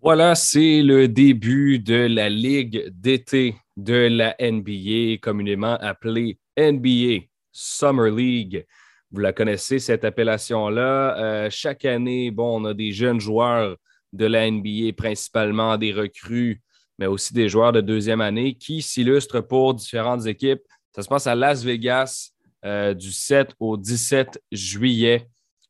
Voilà, c'est le début de la Ligue d'été de la NBA, communément appelée NBA Summer League. Vous la connaissez, cette appellation-là. Euh, chaque année, bon, on a des jeunes joueurs de la NBA, principalement des recrues, mais aussi des joueurs de deuxième année qui s'illustrent pour différentes équipes. Ça se passe à Las Vegas euh, du 7 au 17 juillet.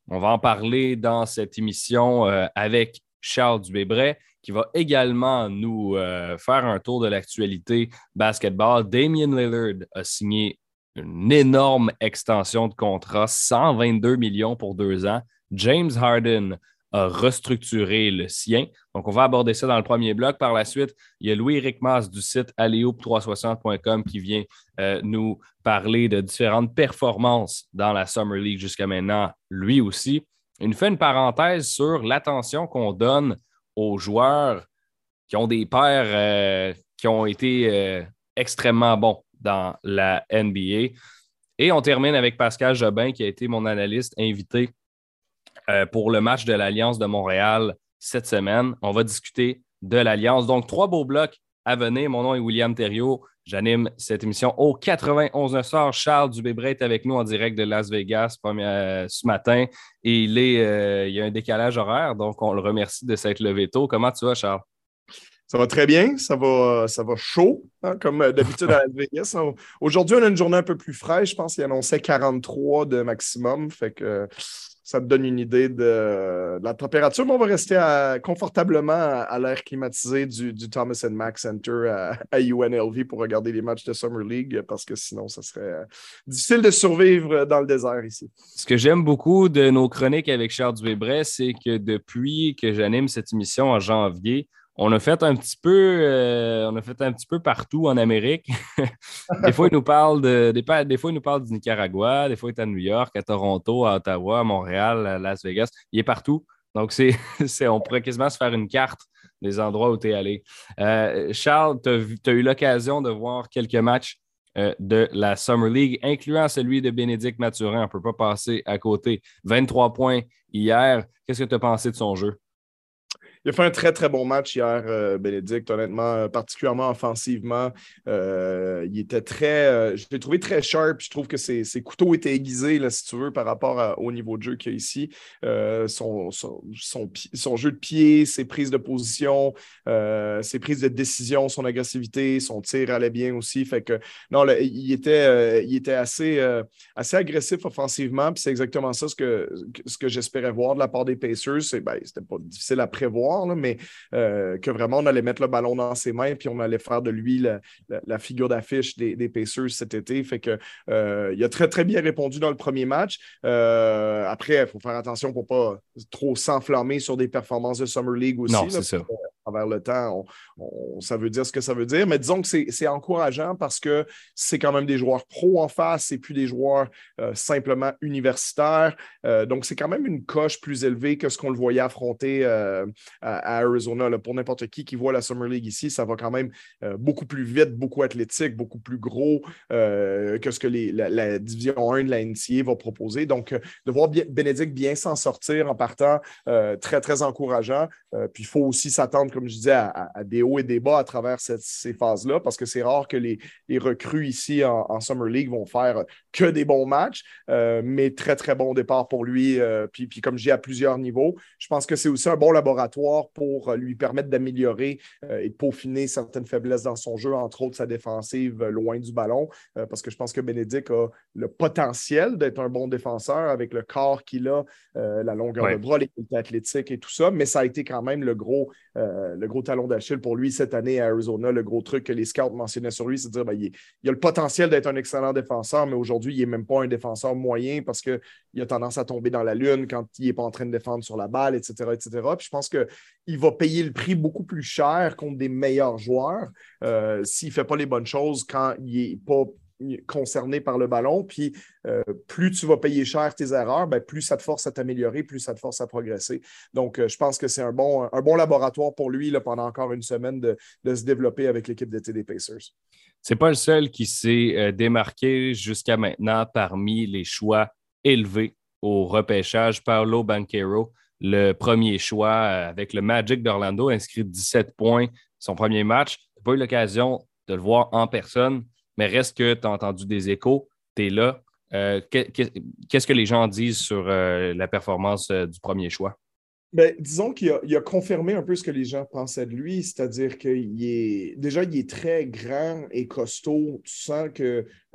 On va en parler dans cette émission euh, avec Charles Dubébret, qui va également nous euh, faire un tour de l'actualité basketball. Damien Lillard a signé une énorme extension de contrat, 122 millions pour deux ans. James Harden a restructuré le sien. Donc, on va aborder ça dans le premier bloc. Par la suite, il y a Louis-Éric Mass du site alleoup360.com qui vient euh, nous parler de différentes performances dans la Summer League jusqu'à maintenant, lui aussi. Il nous fait une parenthèse sur l'attention qu'on donne aux joueurs qui ont des pères euh, qui ont été euh, extrêmement bons dans la NBA. Et on termine avec Pascal Jobin, qui a été mon analyste invité euh, pour le match de l'Alliance de Montréal cette semaine. On va discuter de l'Alliance. Donc, trois beaux blocs à venir. Mon nom est William Thériault. J'anime cette émission au 91 soir. Charles Dubébret est avec nous en direct de Las Vegas euh, ce matin et il, est, euh, il y a un décalage horaire, donc on le remercie de s'être levé tôt. Comment tu vas, Charles? Ça va très bien, ça va, ça va chaud, hein, comme d'habitude à Las Vegas. Aujourd'hui, on a une journée un peu plus fraîche. Je pense qu'il annonçait 43 de maximum. Fait que ça te donne une idée de, la température, mais on va rester confortablement à, l'air climatisé du, Thomas Mack Center à, UNLV pour regarder les matchs de Summer League parce que sinon, ça serait euh, difficile de survivre dans le désert ici. Ce que j'aime beaucoup de nos chroniques avec Charles Dubébret, c'est que depuis que j'anime cette émission en janvier, on a fait un petit peu, euh, on a fait un petit peu partout en Amérique. des fois, il nous parle de, des, fois, il nous parle du Nicaragua, des fois, il est à New York, à Toronto, à Ottawa, à Montréal, à Las Vegas. Il est partout. Donc, on pourrait quasiment se faire une carte des endroits où tu es allé. Euh, Charles, tu as, eu l'occasion de voir quelques matchs euh, de la Summer League, incluant celui de Bénédicte Mathurin. On ne peut pas passer à côté. 23 points hier. Qu'est-ce que tu as pensé de son jeu? Il a fait un très, très bon match hier, euh, Bénédicte, honnêtement, euh, particulièrement offensivement. Euh, il était très. je l'ai trouvé très sharp. Je trouve que ses, couteaux étaient aiguisés, là, si tu veux, par rapport au niveau de jeu qu'il y a ici. Son, jeu de pied, ses prises de position, ses prises de décision, son agressivité, son tir allait bien aussi. Fait que, non, il, était, assez, agressif offensivement. Puis c'est exactement ça ce que, ce que j'espérais voir de la part des Pacers. Ben, C'était pas difficile à prévoir mais euh, que vraiment on allait mettre le ballon dans ses mains puis on allait faire de lui la, figure d'affiche des, Pacers cet été. Fait que euh, il a très, très bien répondu dans le premier match. Euh, après, il faut faire attention pour ne pas trop s'enflammer sur des performances de Summer League aussi. Non, c'est ça travers le temps, ça veut dire ce que ça veut dire. Mais disons que c'est encourageant parce que c'est quand même des joueurs pro en face, c'est plus des joueurs euh, simplement universitaires. Euh, donc, c'est quand même une coche plus élevée que ce qu'on le voyait affronter euh, à, Arizona. Pour n'importe qui qui voit la Summer League ici, ça va quand même beaucoup plus vite, beaucoup athlétique, beaucoup plus gros que ce que la, division 1 de la NCA va proposer. Donc, de voir Bénédicte bien s'en sortir en partant, très, très encourageant. puis, il faut aussi s'attendre, comme je disais, à, des hauts et des bas à travers ces phases-là, parce que c'est rare que les, recrues ici en, Summer League vont faire que des bons matchs, euh, mais très, très bon départ pour lui. Euh, puis, puis, comme je dis, à plusieurs niveaux, je pense que c'est aussi un bon laboratoire pour lui permettre d'améliorer euh, et de peaufiner certaines faiblesses dans son jeu, entre autres sa défensive loin du ballon, parce que je pense que Bénédicte a le potentiel d'être un bon défenseur avec le corps qu'il a, la longueur de bras, les qualités athlétiques et tout ça, mais ça a été quand même le gros, euh, le gros talon d'Achille pour lui cette année à Arizona. Le gros truc que les scouts mentionnaient sur lui, c'est de dire ben, il, a le potentiel d'être un excellent défenseur, mais aujourd'hui, il n'est même pas un défenseur moyen parce qu'il a tendance à tomber dans la lune quand il n'est pas en train de défendre sur la balle, etc. etc. Puis je pense qu'il va payer le prix beaucoup plus cher contre des meilleurs joueurs euh, s'il ne fait pas les bonnes choses quand il n'est pas concerné par le ballon. Puis euh, plus tu vas payer cher tes erreurs, ben, plus ça te force à t'améliorer, plus ça te force à progresser. Donc, euh, je pense que c'est un bon, un bon laboratoire pour lui là, pendant encore une semaine de, se développer avec l'équipe d'été des Pacers. C'est pas le seul qui s'est euh, démarqué jusqu'à maintenant parmi les choix élevés au repêchage. Paolo Banquero le premier choix avec le Magic d'Orlando, inscrit 17 points son premier match. Tu n'as pas eu l'occasion de le voir en personne, mais reste que tu as entendu des échos, tu es là. Euh, qu'est-ce que les gens disent sur euh, la performance euh, du premier choix? Ben, disons qu'il a, confirmé un peu ce que les gens pensaient de lui, c'est-à-dire qu'il est déjà il est très grand et costaud. Tu sens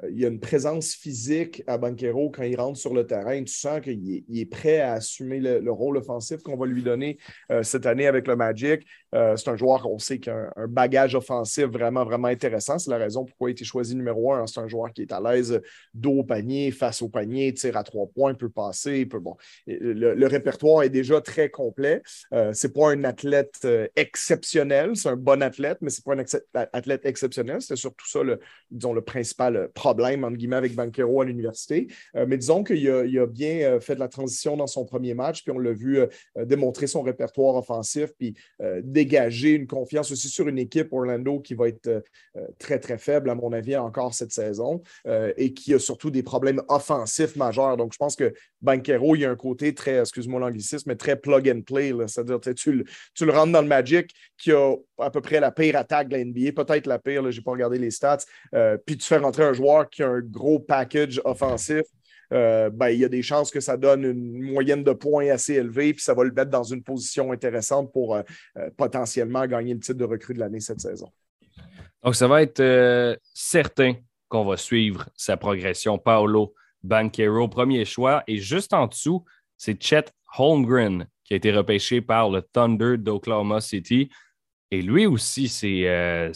qu'il y a une présence physique à Banquero quand il rentre sur le terrain. Tu sens qu'il est, prêt à assumer le, rôle offensif qu'on va lui donner cette année avec le Magic. Euh, c'est un joueur qu'on sait qui a un, bagage offensif vraiment, vraiment intéressant. C'est la raison pourquoi il a été choisi numéro un. C'est un joueur qui est à l'aise dos au panier, face au panier, tire à trois points, peut passer. Peut, bon. le, répertoire est déjà très complet. Euh, Ce n'est pas un athlète euh, exceptionnel. C'est un bon athlète, mais ce n'est pas un athlète exceptionnel. C'était surtout ça, le, disons, le principal problème, entre guillemets, avec Banquero à l'université. mais disons qu'il a, bien fait de la transition dans son premier match, puis on l'a vu démontrer son répertoire offensif, puis dégager une confiance aussi sur une équipe Orlando qui va être euh, très, très faible, à mon avis, encore cette saison, euh, et qui a surtout des problèmes offensifs majeurs. Donc, je pense que Banquero, il y a un côté très, excuse-moi l'anglicisme, mais très plug and play. C'est-à-dire, tu, tu, le rentres dans le Magic, qui a à peu près la pire attaque de la NBA, peut-être la pire, je n'ai pas regardé les stats, euh, puis tu fais rentrer un joueur qui a un gros package offensif. Euh, ben, il y a des chances que ça donne une moyenne de points assez élevée, puis ça va le mettre dans une position intéressante pour euh, euh, potentiellement gagner le titre de recrue de l'année cette saison. Donc, ça va être certain qu'on va suivre sa progression. Paolo Banquero, premier choix. Et juste en dessous, c'est Chet Holmgren qui a été repêché par le Thunder d'Oklahoma City. Et lui aussi s'est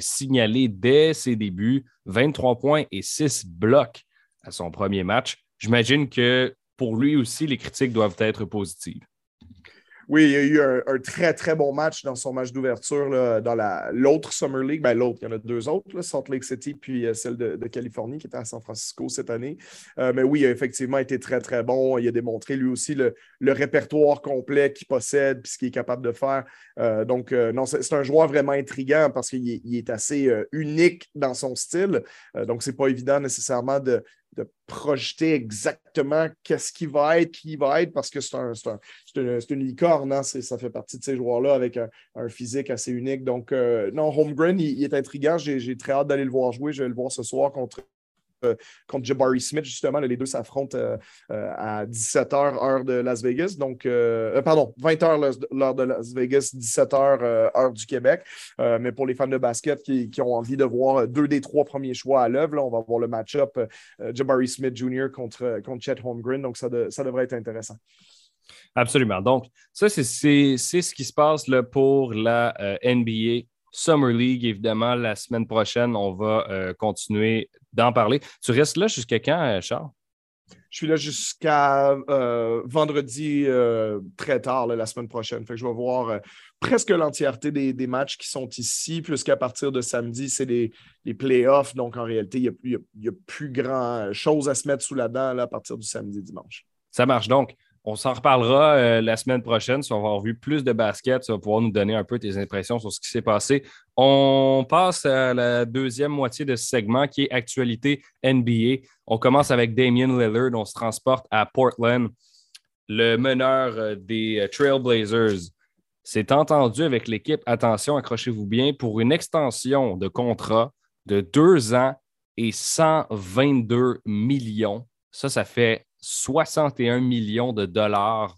signalé dès ses débuts, 23 points et 6 blocs à son premier match. J'imagine que pour lui aussi, les critiques doivent être positives. Oui, il y a eu un, très, très bon match dans son match d'ouverture dans l'autre Summer League. Ben, l'autre, il y en a deux autres, Salt Lake City puis euh, celle de, Californie qui était à San Francisco cette année. Euh, mais oui, il a effectivement été très, très bon. Il a démontré lui aussi le, répertoire complet qu'il possède puis ce qu'il est capable de faire. Euh, donc, non, c'est un joueur vraiment intriguant parce qu'il est, assez unique dans son style. donc, c'est pas évident nécessairement de, de projeter exactement qu'est-ce qui va être, qui va être, parce que c'est un, une, licorne, hein? ça fait partie de ces joueurs-là avec un, physique assez unique. Donc, euh, non, Holmgren, il, il, est intriguant. J'ai très hâte d'aller le voir jouer. Je vais le voir ce soir contre contre Jabari Smith, justement. les deux s'affrontent euh, euh, à 17h, heure de Las Vegas. Donc, pardon, 20h, l'heure de Las Vegas, 17h, heure du Québec. mais pour les fans de basket qui, ont envie de voir deux des trois premiers choix à l'œuvre, on va voir le match-up Jabari Smith Jr. contre, contre Chet Holmgren. Donc, ça, ça devrait être intéressant. Absolument. Donc, ça, c'est ce qui se passe là, pour la NBA Summer League, évidemment, la semaine prochaine, on va euh, continuer d'en parler. Tu restes là jusqu'à quand, euh, Charles? Je suis là jusqu'à euh, vendredi très tard, la semaine prochaine. Fait que je vais voir presque l'entièreté des, matchs qui sont ici, puisqu'à partir de samedi, c'est les, playoffs. Donc, en réalité, il n'y a, plus grand chose à se mettre sous la dent à partir du samedi, dimanche. Ça marche donc. On s'en reparlera euh, la semaine prochaine. Si on va avoir vu plus de basket, tu vas pouvoir nous donner un peu tes impressions sur ce qui s'est passé. On passe à la deuxième moitié de ce segment qui est actualité NBA. On commence avec Damien Lillard. On se transporte à Portland. Le meneur euh, des euh, Trailblazers s'est entendu avec l'équipe. Attention, accrochez-vous bien pour une extension de contrat de deux ans et 122 millions. Ça, ça fait 61 millions de dollars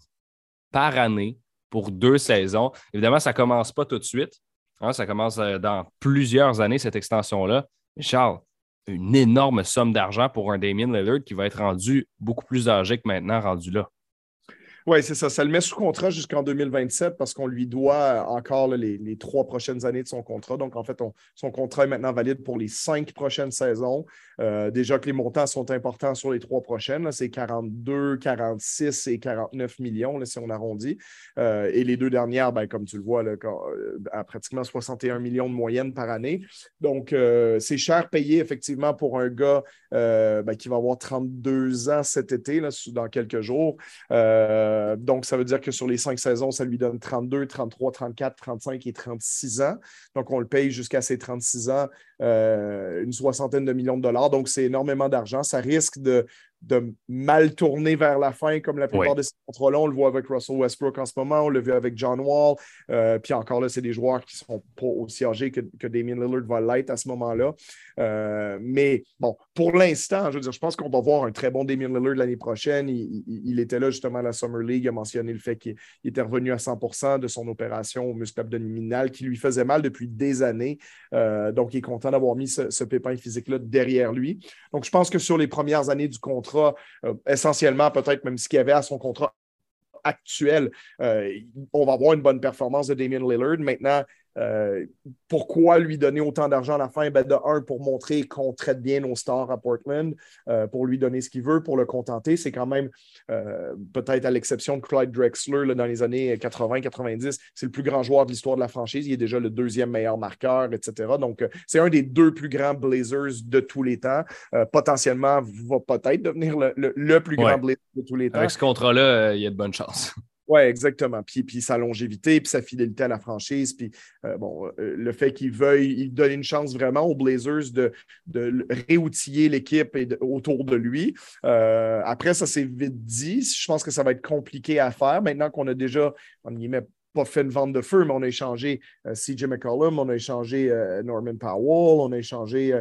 par année pour deux saisons. Évidemment, ça ne commence pas tout de suite. Hein, ça commence euh, dans plusieurs années, cette extension-là. Charles, une énorme somme d'argent pour un Damien Lillard qui va être rendu beaucoup plus âgé que maintenant rendu là. Oui, c'est ça. Ça le met sous contrat jusqu'en 2027 parce qu'on lui doit encore les, trois prochaines années de son contrat. Donc, en fait, son contrat est maintenant valide pour les cinq prochaines saisons. Euh, déjà que les montants sont importants sur les trois prochaines. C'est 42, 46 et 49 millions, si on arrondit. Euh, et les deux dernières, ben, comme tu le vois, euh, à pratiquement 61 millions de moyenne par année. Donc, c'est cher payé, effectivement, pour un gars ben, qui va avoir 32 ans cet été, dans quelques jours. Euh, donc, ça veut dire que sur les cinq saisons, ça lui donne 32, 33, 34, 35 et 36 ans. Donc, on le paye jusqu'à ses 36 ans, euh, une soixantaine de millions de dollars. Donc, c'est énormément d'argent. Ça risque de de mal tourner vers la fin, comme la plupart de ces contrats-là. On le voit avec Russell Westbrook en ce moment, on l'a vu avec John Wall. Euh, puis encore là, c'est des joueurs qui ne sont pas aussi âgés que, que Damien Lillard va l'être à ce moment-là. Euh, mais bon, pour l'instant, je veux dire, je pense qu'on va voir un très bon Damien Lillard l'année prochaine. Il, était là justement à la Summer League, il a mentionné le fait qu'il était revenu à 100% de son opération au muscle abdominal qui lui faisait mal depuis des années. Donc, il est content d'avoir mis ce, pépin physique-là derrière lui. Donc, je pense que sur les premières années du contrat, euh, essentiellement, peut-être même ce qu'il y avait à son contrat actuel, euh, on va avoir une bonne performance de Damien Lillard. Maintenant, euh, pourquoi lui donner autant d'argent à la fin? Ben, de un, pour montrer qu'on traite bien nos stars à Portland, euh, pour lui donner ce qu'il veut, pour le contenter. C'est quand même, euh, peut-être à l'exception de Clyde Drexler dans les années 80-90, c'est le plus grand joueur de l'histoire de la franchise. Il est déjà le deuxième meilleur marqueur, etc. Donc, c'est un des deux plus grands Blazers de tous les temps. potentiellement, va peut-être devenir le, plus grand Blazer de tous les temps. Avec ce contrat-là, il y a de bonnes chances. Oui, exactement. Puis, puis sa longévité, puis sa fidélité à la franchise, puis euh, bon, euh, le fait qu'il veuille, il donne une chance vraiment aux Blazers de, de réoutiller l'équipe autour de lui. Euh, après, ça s'est vite dit. Je pense que ça va être compliqué à faire maintenant qu'on a déjà, en guillemets, pas fait une vente de feu, mais on a échangé CJ McCollum, on a échangé Norman Powell, on a échangé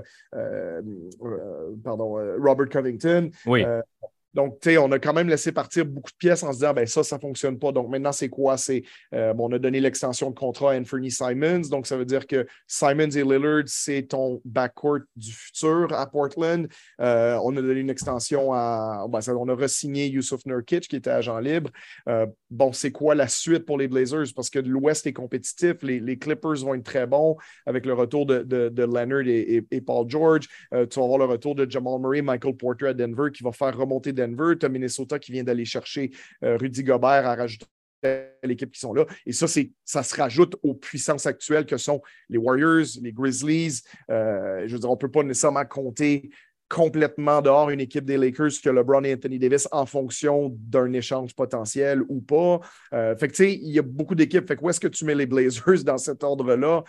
pardon, Robert Covington. Oui. Donc, tu sais, on a quand même laissé partir beaucoup de pièces en se disant, ben ça, ça ne fonctionne pas. Donc, maintenant, c'est quoi? C'est, euh, on a donné l'extension de contrat à Anthony Simons. Donc, ça veut dire que Simons et Lillard, c'est ton backcourt du futur à Portland. Euh, on a donné une extension à, ben, on a re-signé Yusuf Nurkic, qui était agent libre. Euh, bon, c'est quoi la suite pour les Blazers? Parce que l'Ouest est compétitif. Les, Clippers vont être très bons avec le retour de, Leonard et, Paul George. tu vas avoir le retour de Jamal Murray, Michael Porter à Denver, qui va faire remonter Denver. Tu as Minnesota qui vient d'aller chercher euh, Rudy Gobert à rajouter l'équipe qui sont là. Et ça, ça se rajoute aux puissances actuelles que sont les Warriors, les Grizzlies. Euh, je veux dire, on ne peut pas nécessairement compter complètement dehors une équipe des Lakers que LeBron et Anthony Davis en fonction d'un échange potentiel ou pas. Euh, fait que tu sais, il y a beaucoup d'équipes. Fait que où est-ce que tu mets les Blazers dans cet ordre-là?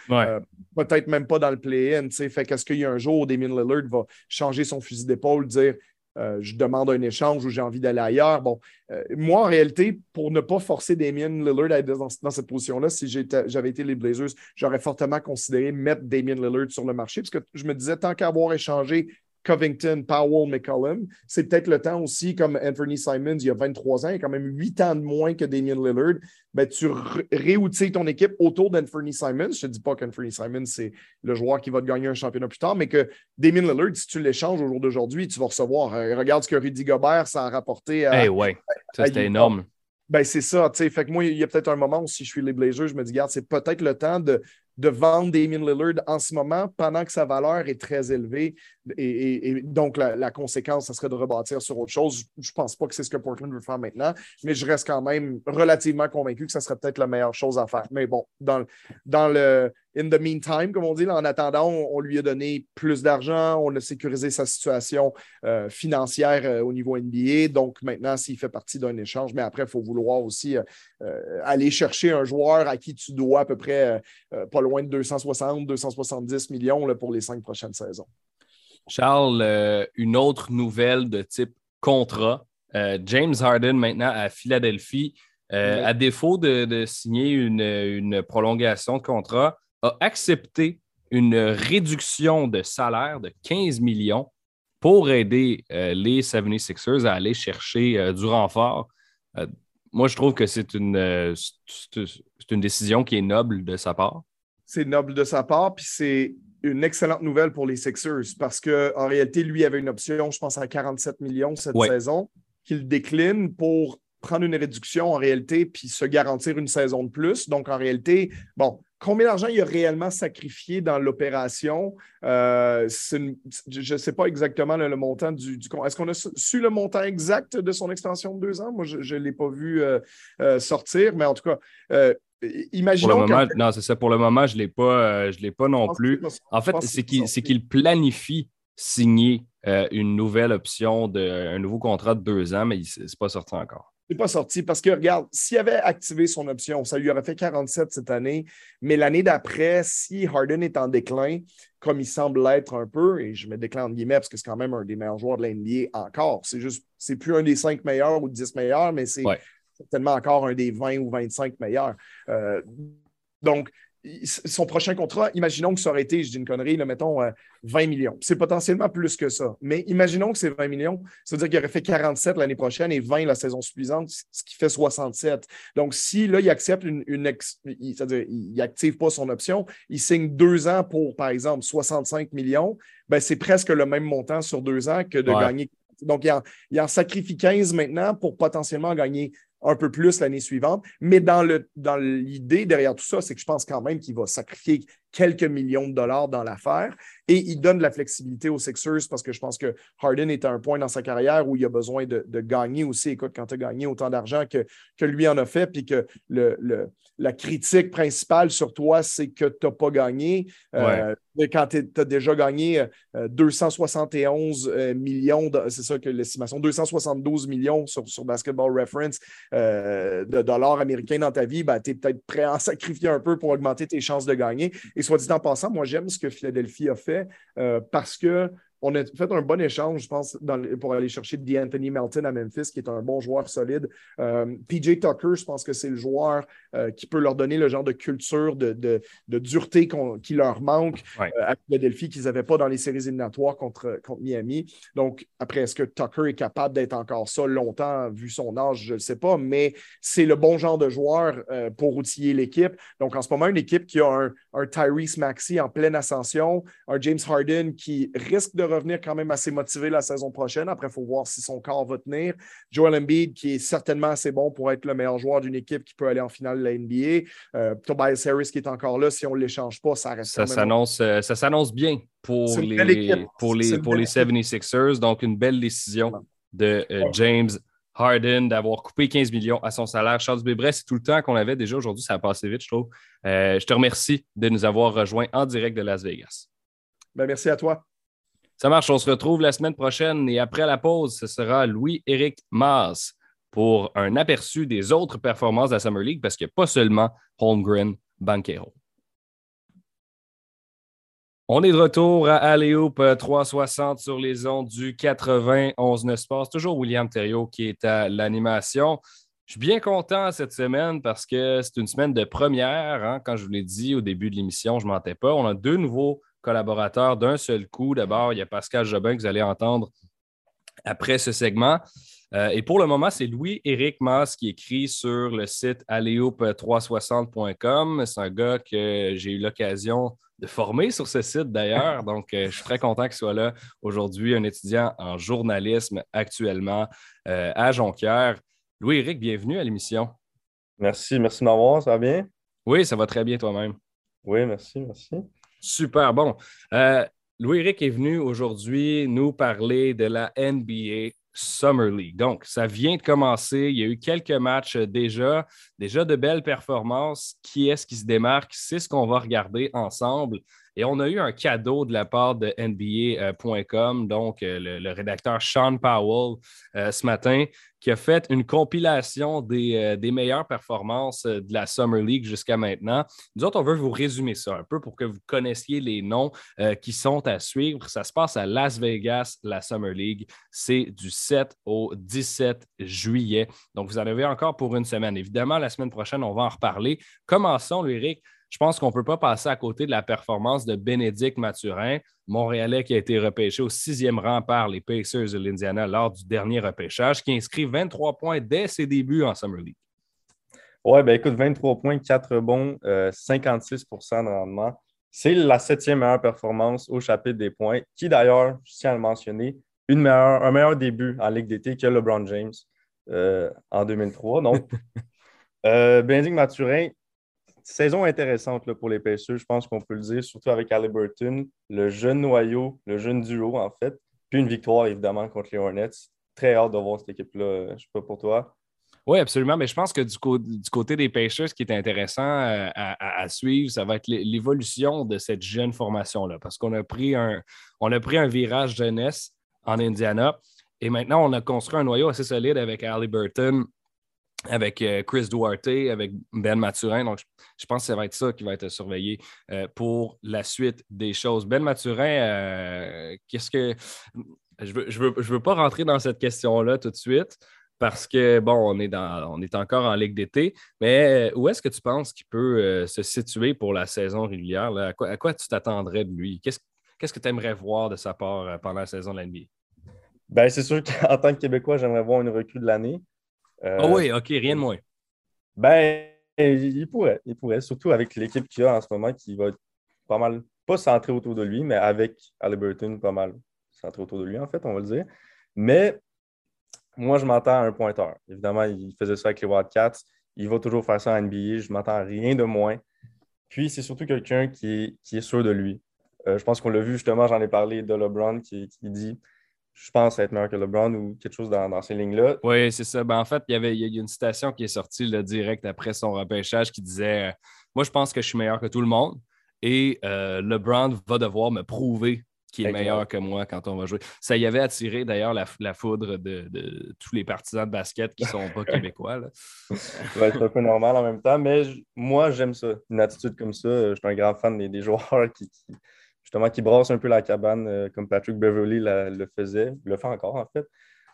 Peut-être même pas dans le play-in. Fait qu'est-ce qu'il y a un jour où Damien Lillard va changer son fusil d'épaule, dire je demande un échange ou j'ai envie d'aller ailleurs. Bon, euh, moi, en réalité, pour ne pas forcer Damien Lillard à être dans, cette position-là, si j'avais été les Blazers, j'aurais fortement considéré mettre Damien Lillard sur le marché, parce que je me disais, tant qu'à avoir échangé Covington, Powell, McCollum. C'est peut-être le temps aussi, comme Anthony Simons, il y a 23 ans, il y a quand même 8 ans de moins que Damien Lillard. Ben, tu réoutilles ton équipe autour d'Anthony Simons. Je ne te dis pas qu'Anthony Simons, c'est le joueur qui va te gagner un championnat plus tard, mais que Damien Lillard, si tu l'échanges au jour d'aujourd'hui, tu vas recevoir. Euh, regarde ce que Rudy Gobert, ça a rapporté à. Eh ouais, ça c'était énorme. Ben, c'est ça, tu sais. Fait que moi, il y a peut-être un moment où si je suis les Blazers, je me dis, regarde, c'est peut-être le temps de, de vendre Damien Lillard en ce moment pendant que sa valeur est très élevée. Et, donc, la, conséquence, ça serait de rebâtir sur autre chose. Je ne pense pas que c'est ce que Portland veut faire maintenant, mais je reste quand même relativement convaincu que ça serait peut-être la meilleure chose à faire. Mais bon, dans, dans le in the meantime, comme on dit, en attendant, on, lui a donné plus d'argent, on a sécurisé sa situation euh, financière euh, au niveau NBA. Donc, maintenant, s'il fait partie d'un échange, mais après, il faut vouloir aussi euh, aller chercher un joueur à qui tu dois à peu près pas loin de 260, 270 millions là, pour les cinq prochaines saisons. Charles, une autre nouvelle de type contrat. James Harden maintenant à Philadelphie, euh, à défaut de, signer une, prolongation de contrat, a accepté une réduction de salaire de 15 millions pour aider les 76ers à aller chercher du renfort. moi, je trouve que c'est une, une décision qui est noble de sa part. C'est noble de sa part, puis c'est une excellente nouvelle pour les Sixers parce qu'en réalité, lui avait une option, je pense, à 47 millions cette saison, qu'il décline pour prendre une réduction en réalité puis se garantir une saison de plus. Donc, en réalité, bon, combien d'argent il a réellement sacrifié dans l'opération? Euh, je ne sais pas exactement le, montant du, du Est-ce qu'on a su le montant exact de son extension de deux ans? Moi, je ne l'ai pas vu euh, euh, sortir, mais en tout cas, Imaginons non, c'est ça. Pour le moment, je ne l'ai pas, je l'ai pas non plus. En fait, c'est qu'il planifie signer euh, une nouvelle option, de, un nouveau contrat de deux ans, mais ce n'est pas sorti encore. C'est pas sorti parce que, regarde, s'il avait activé son option, ça lui aurait fait 47 cette année, mais l'année d'après, si Harden est en déclin, comme il semble l'être un peu, et je me déclin en guillemets parce que c'est quand même un des meilleurs joueurs de la NBA encore, c'est juste, c'est plus un des cinq meilleurs ou dix meilleurs, mais c'est certainement encore un des 20 ou 25 meilleurs. Euh, donc, son prochain contrat, imaginons que ça aurait été, je dis une connerie, mettons 20 euh, millions. C'est potentiellement plus que ça. Mais imaginons que c'est 20 millions, ça veut dire qu'il aurait fait 47 l'année prochaine et 20 la saison suivante, ce qui fait 67. Donc, si là, il accepte une, c'est-à-dire il n'active pas son option, il signe deux ans pour, par exemple, 65 millions, ben, c'est presque le même montant sur deux ans que de gagner. Donc, il en, il en sacrifie 15 maintenant pour potentiellement gagner un peu plus l'année suivante. Mais dans, le, dans l'idée derrière tout ça, c'est que je pense quand même qu'il va sacrifier quelques millions de dollars dans l'affaire. Et il donne de la flexibilité aux Sixers parce que je pense que Harden est à un point dans sa carrière où il a besoin de, gagner aussi. Écoute, quand tu as gagné autant d'argent que, que lui en a fait, puis que le, la critique principale sur toi, c'est que tu n'as pas gagné. Euh, quand tu as déjà gagné 271 euh, euh, millions, c'est ça que l'estimation, 272 millions sur, sur Basketball Reference de dollars américains dans ta vie, ben, tu es peut-être prêt à en sacrifier un peu pour augmenter tes chances de gagner. Et soit dit en passant, moi, j'aime ce que Philadelphie a fait euh, parce que on a fait un bon échange, je pense, pour aller chercher D'Anthony Melton à Memphis, qui est un bon joueur solide. Euh, PJ Tucker, je pense que c'est le joueur euh, qui peut leur donner le genre de culture, de, dureté qui leur manque à Philadelphie, qu'ils n'avaient pas dans les séries éliminatoires contre, contre Miami. Donc, après, est-ce que Tucker est capable d'être encore ça longtemps, vu son âge, je ne sais pas, mais c'est le bon genre de joueur pour outiller l'équipe. Donc, en ce moment, une équipe qui a un, un Tyrese Maxey en pleine ascension, un James Harden qui risque de revenir quand même assez motivé la saison prochaine. Après, il faut voir si son corps va tenir. Joel Embiid, qui est certainement assez bon pour être le meilleur joueur d'une équipe qui peut aller en finale de la NBA. Euh, Tobias Harris, qui est encore là, si on ne l'échange pas, ça reste. Ça s'annonce, euh, s'annonce bien pour les, pour les, pour les 76ers. Donc, une belle décision de euh, James Harden d'avoir coupé 15 millions à son salaire. Charles Bébré, c'est tout le temps qu'on avait déjà aujourd'hui. Ça a passé vite, je trouve. je te remercie de nous avoir rejoints en direct de Las Vegas. Ben, merci à toi. Ça marche, on se retrouve la semaine prochaine et après la pause, ce sera Louis-Éric Maas pour un aperçu des autres performances de la Summer League parce qu'il n'y a pas seulement Holmgren Banquero. On est de retour à Aléoup 360 sur les ondes du 91 9 Sports. Toujours William Thériault qui est à l'animation. Je suis bien content cette semaine parce que c'est une semaine de première. Hein. Quand je vous l'ai dit au début de l'émission, je ne mentais pas. On a deux nouveaux collaborateurs d'un seul coup. D'abord, il y a Pascal Jobin que vous allez entendre après ce segment. Euh, et pour le moment, c'est Louis-Éric Mass qui écrit sur le site aleoup360.com. C'est un gars que j'ai eu l'occasion de former sur ce site d'ailleurs. Donc, euh, je suis très content qu'il soit là aujourd'hui, un étudiant en journalisme actuellement euh, à Jonquière. Louis-Éric, bienvenue à l'émission. Merci, merci de m'avoir. Ça va bien? Oui, ça va très bien toi-même. Oui, merci, merci. Super bon. Euh, Louis-Éric est venu aujourd'hui nous parler de la NBA Summer League. Donc, ça vient de commencer. Il y a eu quelques matchs déjà, déjà de belles performances. Qui est-ce qui se démarque? C'est ce qu'on va regarder ensemble. Et on a eu un cadeau de la part de NBA.com, donc euh, le, rédacteur Sean Powell euh, ce matin, qui a fait une compilation des, euh, meilleures performances de la Summer League jusqu'à maintenant. Nous autres, on veut vous résumer ça un peu pour que vous connaissiez les noms qui sont à suivre. Ça se passe à Las Vegas, la Summer League. C'est du 7 au 17 juillet. Donc, vous en avez encore pour une semaine. Évidemment, la semaine prochaine, on va en reparler. Commençons, Eric je pense qu'on ne peut pas passer à côté de la performance de Bénédicte Mathurin, Montréalais qui a été repêché au sixième rang par les Pacers de l'Indiana lors du dernier repêchage, qui inscrit 23 points dès ses débuts en Summer League. Oui, ben écoute, 23 points, 4 bons, 56% euh, de rendement. C'est la septième meilleure performance au chapitre des points, qui d'ailleurs, je tiens à le mentionner, une meilleure, un meilleur début en Ligue d'été que LeBron James euh, en 2003. Donc, euh, Bénédicte Mathurin, saison intéressante pour les Pacers, je pense qu'on peut le dire, surtout avec Halliburton, le jeune noyau, le jeune duo en fait, puis une victoire évidemment contre les Hornets. Très hâte de voir cette équipe-là, je ne sais pas pour toi. Oui, absolument. Mais je pense que du, côté des Pacers, ce qui est intéressant euh, à, suivre, ça va être l'évolution de cette jeune formation-là. Parce qu'on a pris un, a pris un virage jeunesse en Indiana et maintenant on a construit un noyau assez solide avec Halliburton, avec euh, Chris Duarte, avec Ben Maturin. Donc, je pense que ça va être ça qui va être surveillé euh, pour la suite des choses. Ben Maturin, euh, qu'est-ce que. Je ne veux, je veux, pas rentrer dans cette question-là tout de suite parce que, bon, on est, dans, on est encore en Ligue d'été, mais où est-ce que tu penses qu'il peut se situer pour la saison régulière? À, quoi, tu t'attendrais de lui? Qu'est-ce, que tu aimerais voir de sa part pendant la saison de l'NBA? Ben, c'est sûr qu'en tant que Québécois, j'aimerais voir une recrue de l'année. Ah oui, OK, rien de moins. Ben, il pourrait, il pourrait, surtout avec l'équipe qu'il a en ce moment qui va être pas mal, pas centrée autour de lui, mais avec Halliburton pas mal centré autour de lui, en fait, on va le dire. Mais moi, je m'entends à un pointeur. Évidemment, il faisait ça avec les Wildcats. Il va toujours faire ça en NBA. Je m'entends à rien de moins. Puis, c'est surtout quelqu'un qui, est sûr de lui. Euh, je pense qu'on l'a vu justement, j'en ai parlé de LeBron qui, qui dit je pense, être meilleur que LeBron ou quelque chose dans, ces lignes-là. Oui, c'est ça. Ben, en fait, il y avait il y a une citation qui est sortie direct après son repêchage qui disait euh, Moi, je pense que je suis meilleur que tout le monde et euh, LeBron va devoir me prouver qu'il est meilleur que moi quand on va jouer. Ça y avait attiré d'ailleurs la, foudre de, tous les partisans de basket qui ne sont pas québécois. c'est un peu normal en même temps, mais moi, j'aime ça. Une attitude comme ça. Je suis un grand fan des, joueurs qui justement, qui brasse un peu la cabane euh, comme Patrick Beverly le faisait, le fait encore en fait.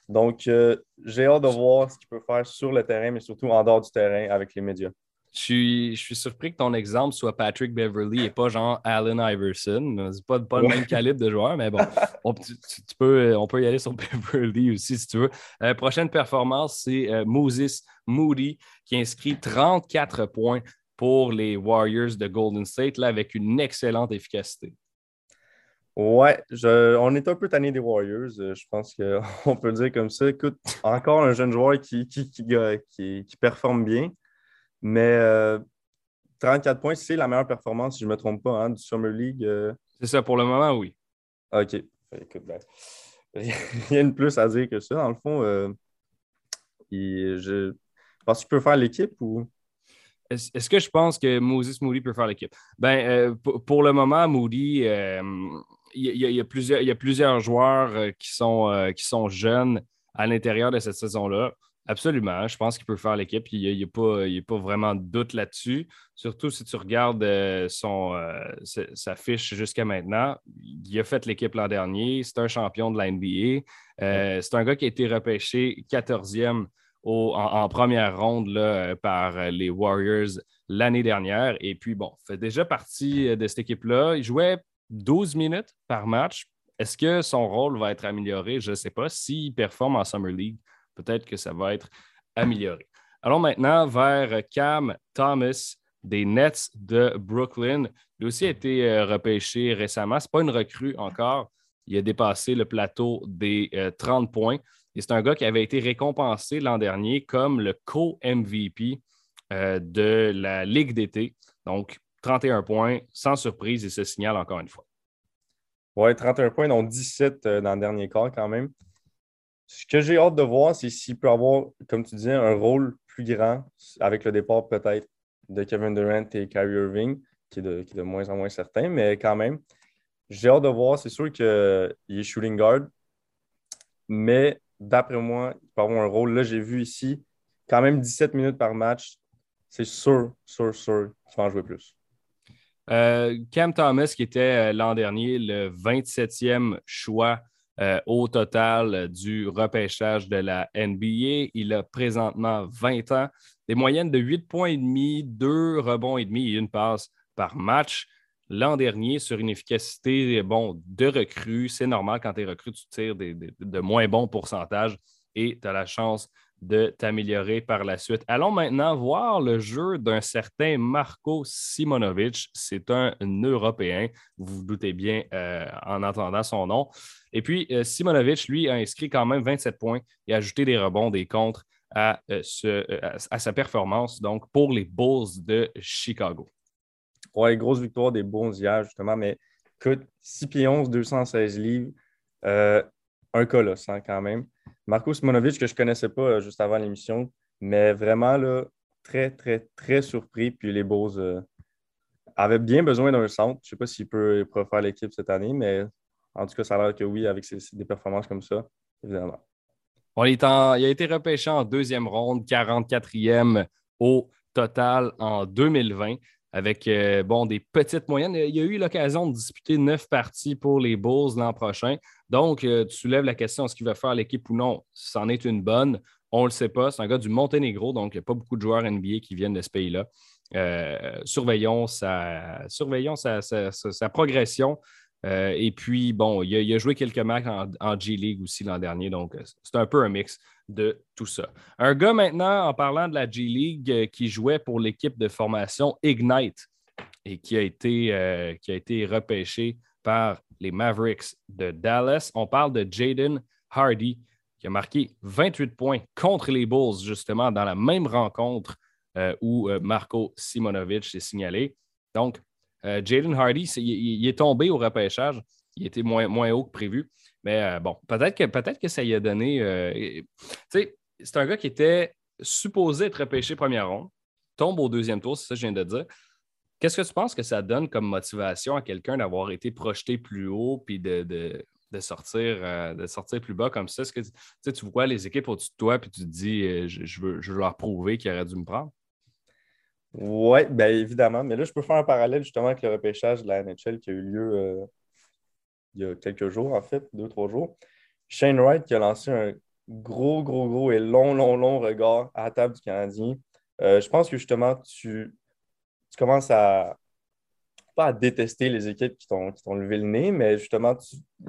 Donc, euh, j'ai hâte de voir ce qu'il peut faire sur le terrain, mais surtout en dehors du terrain avec les médias. Je suis, je suis surpris que ton exemple soit Patrick Beverly et pas genre Allen Iverson. C'est pas, pas le même calibre de joueur, mais bon, on, tu, peux, on peut y aller sur Beverly aussi si tu veux. Euh, prochaine performance, c'est Moses Moody qui inscrit 34 points pour les Warriors de Golden State, là, avec une excellente efficacité. Ouais, on est un peu tanné des Warriors. Euh, je pense qu'on peut le dire comme ça. Écoute, encore un jeune joueur qui, qui, qui, performe bien, mais 34 euh, points, c'est la meilleure performance, si je ne me trompe pas, hein, du Summer League. Euh. C'est ça, pour le moment, oui. OK. Écoute, ben, rien de plus à dire que ça. Dans le fond, je pense qu'il peut faire l'équipe ou? Est-ce que je pense que Moses Moody peut faire l'équipe? Ben, pour, le moment, Moody, y, a, plusieurs, il y a plusieurs joueurs euh, qui sont, euh, qui sont jeunes à l'intérieur de cette saison-là. Absolument. Je pense qu'il peut faire l'équipe. Il n'y a, pas, vraiment de doute là-dessus. Surtout si tu regardes euh, son, sa fiche jusqu'à maintenant. Il a fait l'équipe l'an dernier. C'est un champion de la NBA. c'est un gars qui a été repêché 14e en, première ronde là, par les Warriors l'année dernière. Et puis, bon, fait déjà partie de cette équipe-là. Il jouait 12 minutes par match. Est-ce que son rôle va être amélioré? Je ne sais pas. S'il performe en Summer League, peut-être que ça va être amélioré. Allons maintenant vers Cam Thomas des Nets de Brooklyn. Il a aussi été euh, repêché récemment. Ce n'est pas une recrue encore. Il a dépassé le plateau des 30 euh, points. Et c'est un gars qui avait été récompensé l'an dernier comme le co-MVP euh, de la Ligue d'été. Donc, 31 points, sans surprise, il se signale encore une fois. Oui, 31 points, dont 17 euh, dans le dernier quart quand même. Ce que j'ai hâte de voir, c'est s'il peut avoir, comme tu disais, un rôle plus grand avec le départ peut-être de Kevin Durant et Kyrie Irving, qui est, de, moins en moins certain, mais quand même, j'ai hâte de voir. C'est sûr qu'il est shooting guard, mais d'après moi, il peut avoir un rôle. Là, j'ai vu ici quand même 17 minutes par match. C'est sûr, sûr, sûr qu'il va en jouer plus. Euh, Cam Thomas, qui était euh, l'an dernier le 27e choix euh, au total du repêchage de la NBA. Il a présentement 20 ans, des moyennes de 8 points et demi, 2 rebonds et demi et une passe par match. L'an dernier, sur une efficacité bon, de recrue, c'est normal quand tu es recrue, tu tires de moins bons pourcentages et tu as la chance de t'améliorer par la suite. Allons maintenant voir le jeu d'un certain Marco Simonovic. C'est un Européen, vous vous doutez bien euh, en entendant son nom. Et puis, euh, Simonovic, lui, a inscrit quand même 27 points et a ajouté des rebonds, des contres à, euh, à sa performance, donc pour les Bulls de Chicago. Oui, grosse victoire des Bulls hier, justement, mais écoute, 6 pieds 11, 216 livres, un colosse quand même. Marco Simonovic, que je ne connaissais pas euh, juste avant l'émission, mais vraiment là, très, très, très surpris. Puis les Bulls euh, avaient bien besoin d'un centre. Je ne sais pas s'il peut, faire l'équipe cette année, mais en tout cas, ça a l'air que oui, avec des performances comme ça, évidemment. On est en, il a été repêché en deuxième ronde, 44e au total en 2020 avec euh, bon, des petites moyennes. Il y a eu l'occasion de disputer neuf parties pour les Bulls l'an prochain. Donc, euh, tu soulèves la question est-ce qu'il va faire l'équipe ou non? C'en est une bonne. On ne le sait pas. C'est un gars du Monténégro, donc il n'y a pas beaucoup de joueurs NBA qui viennent de ce pays-là. Euh, surveillons sa, surveillons sa, progression. et puis, bon, il a, joué quelques matchs en G-League aussi l'an dernier, donc c'est un peu un mix de tout ça. Un gars maintenant, en parlant de la G-League, euh, qui jouait pour l'équipe de formation Ignite et qui a été, euh, repêché par les Mavericks de Dallas. On parle de Jaden Hardy, qui a marqué 28 points contre les Bulls, justement, dans la même rencontre euh, où Marco Simonovic s'est signalé. Donc, Jaden Hardy, il, est tombé au repêchage. Il était moins haut que prévu. Mais euh, bon, peut-être que, peut que ça y a donné. Euh, tu sais, c'est un gars qui était supposé être repêché première ronde, tombe au deuxième tour, c'est ça que je viens de dire. Qu'est-ce que tu penses que ça donne comme motivation à quelqu'un d'avoir été projeté plus haut puis de, sortir, euh, de sortir plus bas comme ça? Est-ce que tu vois les équipes au-dessus de toi puis tu te dis je, veux, je leur prouver qu'ils auraient dû me prendre? Oui, bien évidemment. Mais là, je peux faire un parallèle justement avec le repêchage de la NHL qui a eu lieu il y a quelques jours, en fait, deux, trois jours. Shane Wright qui a lancé un gros, gros, gros et long, long, long regard à la table du Canadien. Euh, je pense que justement, tu, tu commences à pas à détester les équipes qui t'ont levé le nez, mais justement,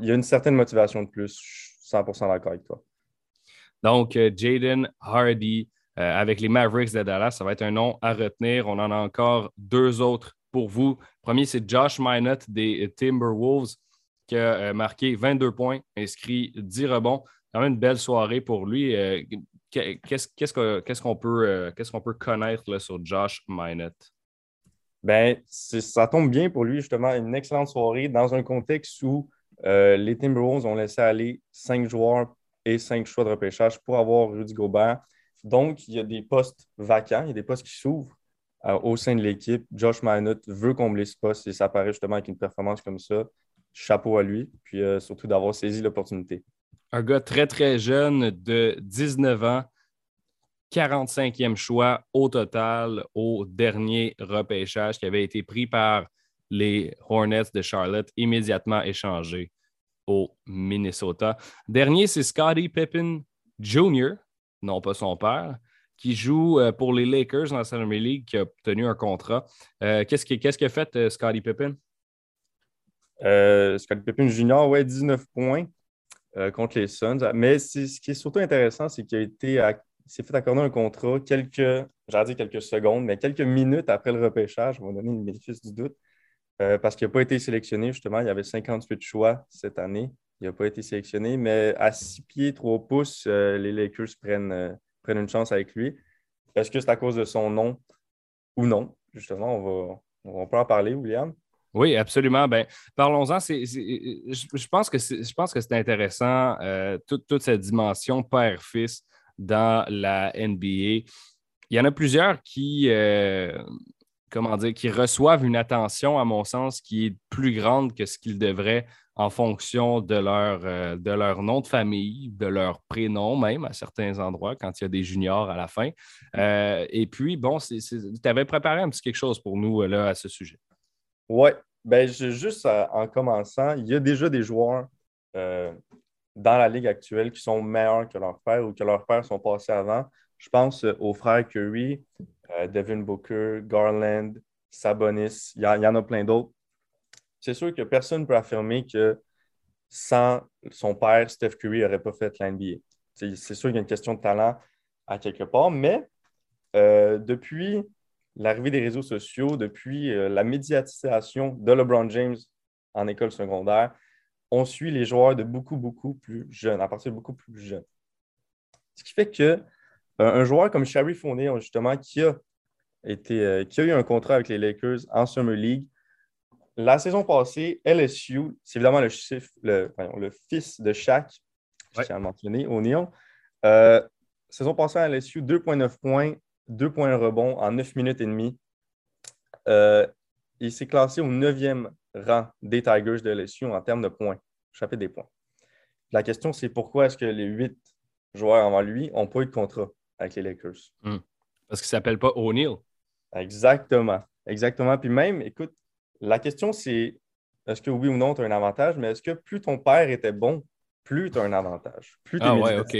il y a une certaine motivation de plus. Je suis 100% d'accord avec toi. Donc, euh, Jaden Hardy euh, avec les Mavericks de Dallas, ça va être un nom à retenir. On en a encore deux autres pour vous. premier, c'est Josh Minot des Timberwolves qui a euh, marqué 22 points, inscrit 10 rebonds. Quand même une belle soirée pour lui. Euh, qu'est-ce qu'on peut, euh, peut, connaître sur Josh Minot? Ben, ça tombe bien pour lui, justement, une excellente soirée dans un contexte où les Timberwolves ont laissé aller cinq joueurs et cinq choix de repêchage pour avoir Rudy Gobert. Donc, il y a des postes vacants, il y a des postes qui s'ouvrent au sein de l'équipe. Josh Minot veut combler ce poste et ça paraît justement avec une performance comme ça chapeau à lui, puis euh, surtout d'avoir saisi l'opportunité. Un gars très, très jeune de 19 ans, 45e choix au total au dernier repêchage qui avait été pris par les Hornets de Charlotte, immédiatement échangé au Minnesota. Dernier, c'est Scottie Pippen Jr., non pas son père, qui joue euh, pour les Lakers dans la Summer League, qui a obtenu un contrat. Euh, qu'est-ce qu'a fait Scottie Pippen? Euh, Scott Pippen Junior, ouais, 19 points euh, contre les Suns. Mais ce qui est surtout intéressant, c'est qu'il a été s'est fait accorder un contrat quelques, j'allais dire quelques secondes, mais quelques minutes après le repêchage. On va donner le bénéfice du doute. Euh, parce qu'il n'a pas été sélectionné, justement. Il y avait 58 choix cette année. Il n'a pas été sélectionné, mais à 6 pieds, 3 pouces, les Lakers prennent, prennent une chance avec lui. Est-ce que c'est à cause de son nom ou non? Justement, on va, on peut en parler, William. Oui, absolument. Ben, parlons-en. Je, pense que c'est intéressant, euh, toute, cette dimension père-fils dans la NBA. Il y en a plusieurs qui, euh, comment dire, qui reçoivent une attention, à mon sens, qui est plus grande que ce qu'ils devraient en fonction de leur, euh, de leur nom de famille, de leur prénom même à certains endroits, quand il y a des juniors à la fin. et puis, bon, tu avais préparé un petit quelque chose pour nous là, à ce sujet. Oui, ben, juste en commençant, il y a déjà des joueurs euh, dans la ligue actuelle qui sont meilleurs que leurs pères ou que leurs pères sont passés avant. Je pense aux frères Curry, euh, Devin Booker, Garland, Sabonis, il y, en a plein d'autres. C'est sûr que personne ne peut affirmer que sans son père, Steph Curry n'aurait pas fait l'NBA. C'est sûr qu'il y a une question de talent à quelque part, mais euh, depuis l'arrivée des réseaux sociaux, depuis euh, la médiatisation de LeBron James en école secondaire, on suit les joueurs de beaucoup, beaucoup plus jeunes, à partir de beaucoup plus jeunes. Ce qui fait que euh, un joueur comme Sharif Fournier, justement, qui a, été, euh, qui a eu un contrat avec les Lakers en Summer League, la saison passée, LSU, c'est évidemment le, le, fils de Shaq, je tiens à mentionner, au néon. saison passée à LSU, 2,9 points, deux points de rebond en 9 minutes et demie. Euh, il s'est classé au neuvième rang des Tigers de LSU en termes de points, chapitre des points. La question, c'est pourquoi est-ce que les huit joueurs avant lui n'ont pas eu de contrat avec les Lakers? Hmm. Parce qu'il ne s'appelle pas O'Neal. Exactement. Exactement. Puis même, écoute, la question, c'est est-ce que oui ou non, tu as un avantage, mais est-ce que plus ton père était bon, plus tu as un avantage? Plus ah ouais, OK.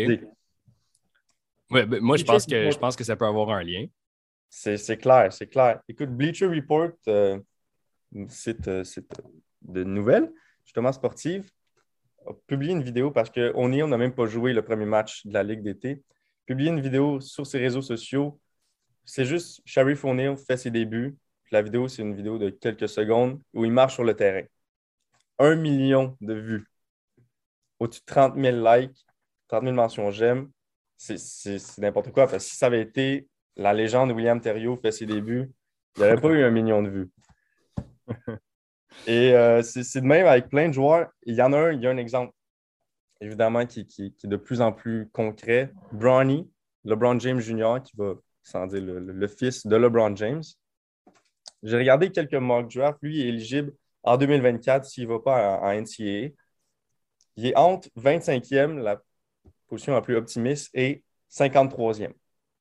Ouais, ben, moi, je pense, que, je pense que ça peut avoir un lien. C'est clair, c'est clair. Écoute, Bleacher Report, euh, site, euh, de nouvelles, justement sportive, a publié une vidéo parce qu'on n'a même pas joué le premier match de la Ligue d'été. Publié une vidéo sur ses réseaux sociaux. C'est juste Sharif O'Neal fait ses débuts. la vidéo, c'est une vidéo de quelques secondes où il marche sur le terrain. Un million de vues. Au-dessus de 30 000 likes, 30 000 mentions j'aime. C'est n'importe quoi. Parce que si ça avait été la légende William Thériault fait ses débuts, il n'y aurait pas eu un million de vues. Et euh, c'est de même avec plein de joueurs. Il y en a un, il y a un exemple, évidemment, qui, est de plus en plus concret. Bronny, LeBron James Jr., qui va, sans dire le, fils de LeBron James. J'ai regardé quelques mock drafts. Lui est éligible en 2024 s'il ne va pas en, NCAA. Il est entre 25e, la position la plus optimiste, et 53e.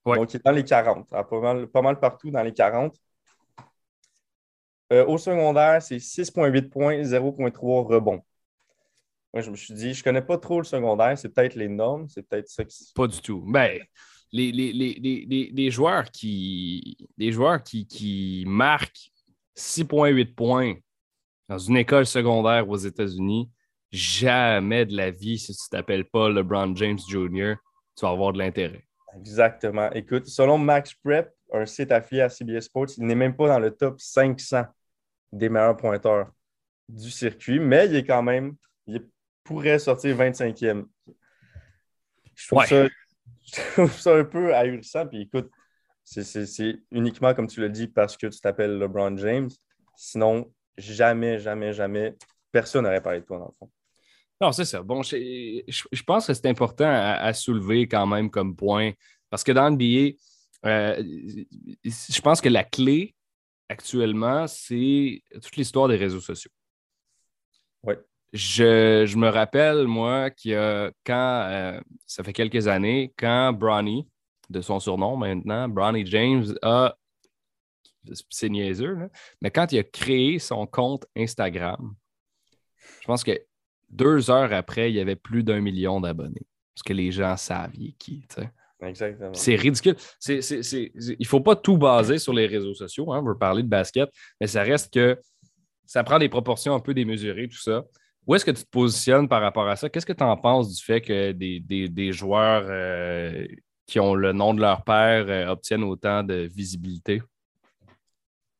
Donc, il est dans les 40, pas mal, pas mal partout dans les 40. Euh, au secondaire, c'est 6,8 points, 0,3 rebonds. Moi, je me suis dit, je ne connais pas trop le secondaire, c'est peut-être les normes, c'est peut-être ça qui. Pas du tout. Ben, les, les, joueurs qui, les joueurs qui, qui marquent 6,8 points dans une école secondaire aux États-Unis, jamais de la vie, si tu ne t'appelles pas LeBron James Jr., tu vas avoir de l'intérêt. Exactement. Écoute, selon Max Prep, un site affilié à CBS Sports, il n'est même pas dans le top 500 des meilleurs pointeurs du circuit, mais il est quand même, il pourrait sortir 25e. Je trouve, ça, un peu ahurissant. Puis écoute, c'est uniquement, comme tu l'as dit, parce que tu t'appelles LeBron James. Sinon, jamais, jamais, jamais, personne n'aurait parlé de toi, dans le fond. Non, c'est ça. Bon, je, pense que c'est important à, soulever quand même comme point, parce que dans le billet, euh, je pense que la clé actuellement, c'est toute l'histoire des réseaux sociaux. Oui. Je, me rappelle, moi, qu'il y a quand, euh, ça fait quelques années, quand Bronny, de son surnom maintenant, Bronny James, a, c'est niaiseux, mais quand il a créé son compte Instagram, je pense que deux heures après, il y avait plus d'un million d'abonnés. Parce que les gens savaient qui, tu sais. Exactement. C'est ridicule. il ne faut pas tout baser sur les réseaux sociaux. Hein, on veut parler de basket, mais ça reste que ça prend des proportions un peu démesurées, tout ça. Où est-ce que tu te positionnes par rapport à ça? Qu'est-ce que tu en penses du fait que des, joueurs euh, qui ont le nom de leur père euh, obtiennent autant de visibilité?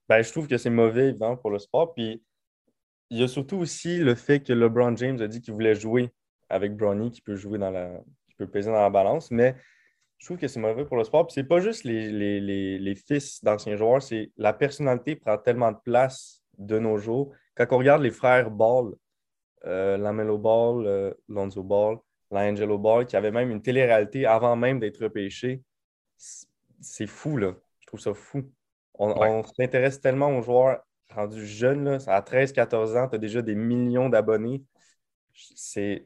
Ben, je trouve que c'est mauvais évidemment, pour le sport. Puis il y a surtout aussi le fait que LeBron James a dit qu'il voulait jouer avec Bronny, qui peut jouer dans la. qui peut peser dans la balance. Mais je trouve que c'est mauvais pour le sport. Puis c'est pas juste les, fils d'anciens joueurs, c'est la personnalité prend tellement de place de nos jours. Quand on regarde les frères Ball, euh, Lamelo Ball, euh, Lonzo Ball, L'Angelo Ball, qui avait même une télé-réalité avant même d'être repêché, c'est fou, là. Je trouve ça fou. On, s'intéresse tellement aux joueurs rendus jeunes, là. à 13-14 ans, tu as déjà des millions d'abonnés. C'est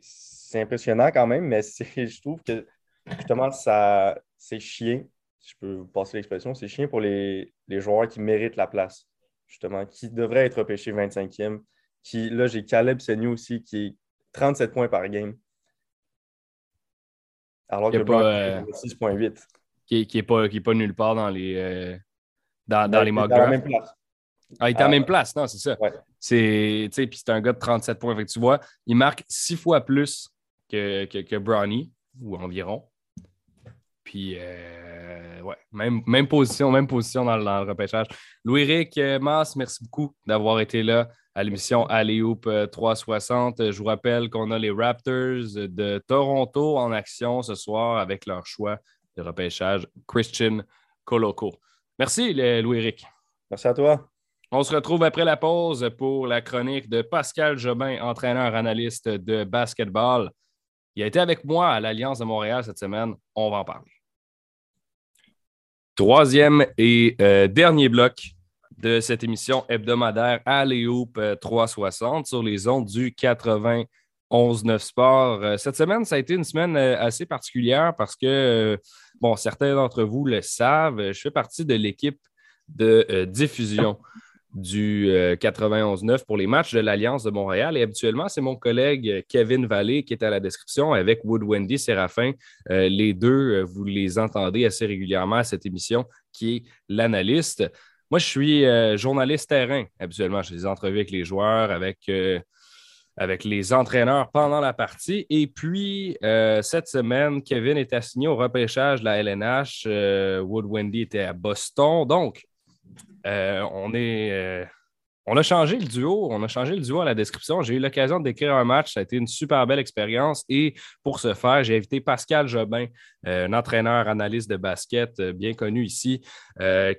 impressionnant quand même, mais je trouve que justement, ça, c'est chien, si je peux vous passer l'expression, c'est chien pour les, joueurs qui méritent la place, justement, qui devraient être repêchés 25e. Qui, là, j'ai Caleb Senyu aussi, qui est 37 points par game. Alors que 6.8. Euh, qui n'est pas, pas nulle part dans les, euh, dans, dans les mock drafts. Ah, il est à la même place, non, c'est ça. C'est, puis c'est un gars de 37 points. tu vois, il marque six fois plus que, que, que Brownie, ou environ. Puis, euh, ouais, même, même, position, même position dans, le repêchage. Louis-Ric euh, Mass, merci beaucoup d'avoir été là à l'émission 360. Euh, Je vous rappelle qu'on a les Raptors de Toronto en action ce soir avec leur choix de repêchage Christian Coloco. Merci, Louis-Ric. Merci à toi. On se retrouve après la pause pour la chronique de Pascal Jobin, entraîneur-analyste de basketball. Il a été avec moi à l'Alliance de Montréal cette semaine. On va en parler. Troisième et euh, dernier bloc de cette émission hebdomadaire Alley 360 sur les ondes du 93.9 11-9 Sports. Cette semaine, ça a été une semaine assez particulière parce que, bon, certains d'entre vous le savent, je fais partie de l'équipe de diffusion du 91-9 euh, pour les matchs de l'Alliance de Montréal. Et habituellement, c'est mon collègue Kevin Vallée qui est à la description avec Wood Wendy Séraphin. Euh, les deux, euh, vous les entendez assez régulièrement à cette émission qui est l'analyste. Moi, je suis journaliste terrain. Habituellement, je fais des entrevues avec les joueurs, avec, avec les entraîneurs pendant la partie. Et puis, cette semaine, Kevin est assigné au repêchage de la LNH. Wood Wendy était à Boston. Donc, euh, on est. Euh, on a changé le duo, on a changé le duo à la description. J'ai eu l'occasion d'écrire un match, ça a été une super belle expérience. Et pour ce faire, j'ai invité Pascal Jobin, euh, un entraîneur analyste de basket bien connu ici,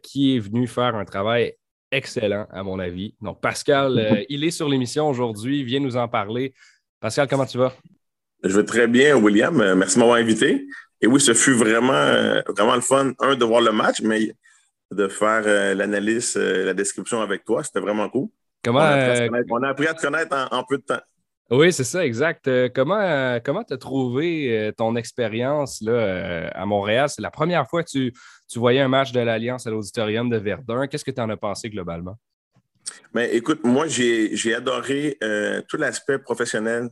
qui est venu faire un travail excellent, à mon avis. Donc, Pascal, il est sur l'émission aujourd'hui, vient nous en parler. Pascal, comment tu vas? Je vais très bien, William. Merci de m'avoir invité. Et oui, ce fut vraiment, vraiment le fun, un, de voir le match, mais de faire euh, l'analyse, euh, la description avec toi. C'était vraiment cool. Comment, on, a appris à te connaître en, peu de temps. Oui, c'est ça, exact. Euh, comment comment tu as trouvé ton expérience là, à Montréal? C'est la première fois que tu, tu voyais un match de l'Alliance à l'Auditorium de Verdun. Qu'est-ce que tu en as pensé globalement? Ben, écoute, moi, j'ai adoré tout l'aspect professionnel,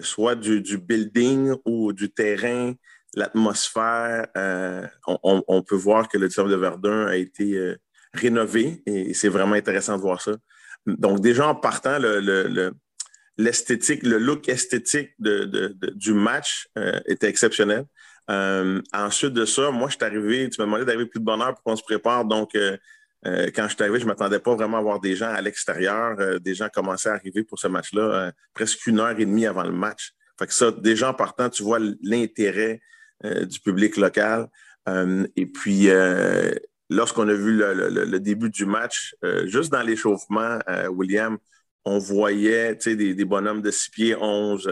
soit du, du, building ou du terrain, l'atmosphère, euh, on, peut voir que le diable de Verdun a été euh, rénové et c'est vraiment intéressant de voir ça. Donc, déjà en partant, l'esthétique, le, look esthétique du match euh, était exceptionnel. ensuite de ça, moi, je suis arrivé, tu m'as demandé d'arriver plus de bonne heure pour qu'on se prépare. Donc, quand je suis arrivé, je ne m'attendais pas vraiment à voir des gens à l'extérieur. des gens commençaient à arriver pour ce match-là presque une heure et demie avant le match. Fait que ça, déjà en partant, tu vois l'intérêt euh, du public local. Euh, et puis, euh, lorsqu'on a vu le, début du match, juste dans l'échauffement, William, on voyait des, des, bonhommes de 6 pieds 11,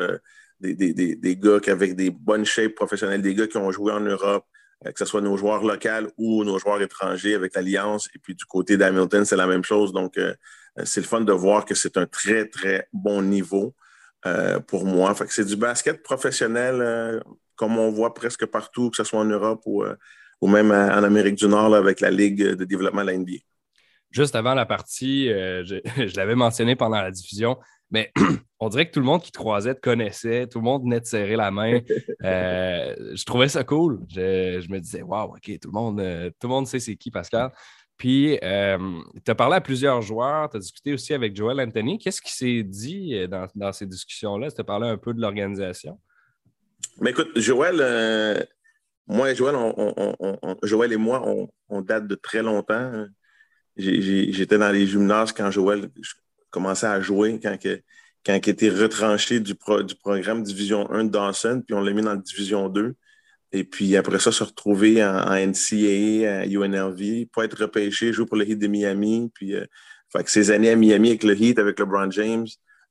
des, des, des, gars avec des bonnes shapes professionnelles, des gars qui ont joué en Europe, que ce soit nos joueurs locaux ou nos joueurs étrangers avec l'Alliance. Et puis du côté d'Hamilton, c'est la même chose. Donc, c'est le fun de voir que c'est un très, très bon niveau pour moi. Que c'est du basket professionnel comme on voit presque partout, que ce soit en Europe ou, euh, ou même en Amérique du Nord avec la Ligue de développement de la NBA. Juste avant la partie, euh, je, l'avais mentionné pendant la diffusion, mais on dirait que tout le monde qui te croisait te connaissait, tout le monde venait de serrer la main. Euh, je trouvais ça cool. Je, me disais, waouh, OK, tout le monde, tout le monde sait c'est qui, Pascal. Puis, tu as parlé à plusieurs joueurs, tu as discuté aussi avec Joel Anthony. Qu'est-ce qui s'est dit dans, dans ces discussions-là? Tu as parlé un peu de l'organisation? Mais écoute, Joël, euh, moi et Joël, Joël et moi, on, date de très longtemps. J'étais dans les gymnases quand Joël commençait à jouer, quand, il était retranché du, programme Division 1 de Dawson, puis on l'a mis dans la Division 2. Et puis après ça, se retrouver en, NCAA, à UNLV, pas être repêché, jouer pour le Heat de Miami. Puis, euh, années à Miami avec le Heat, avec LeBron James,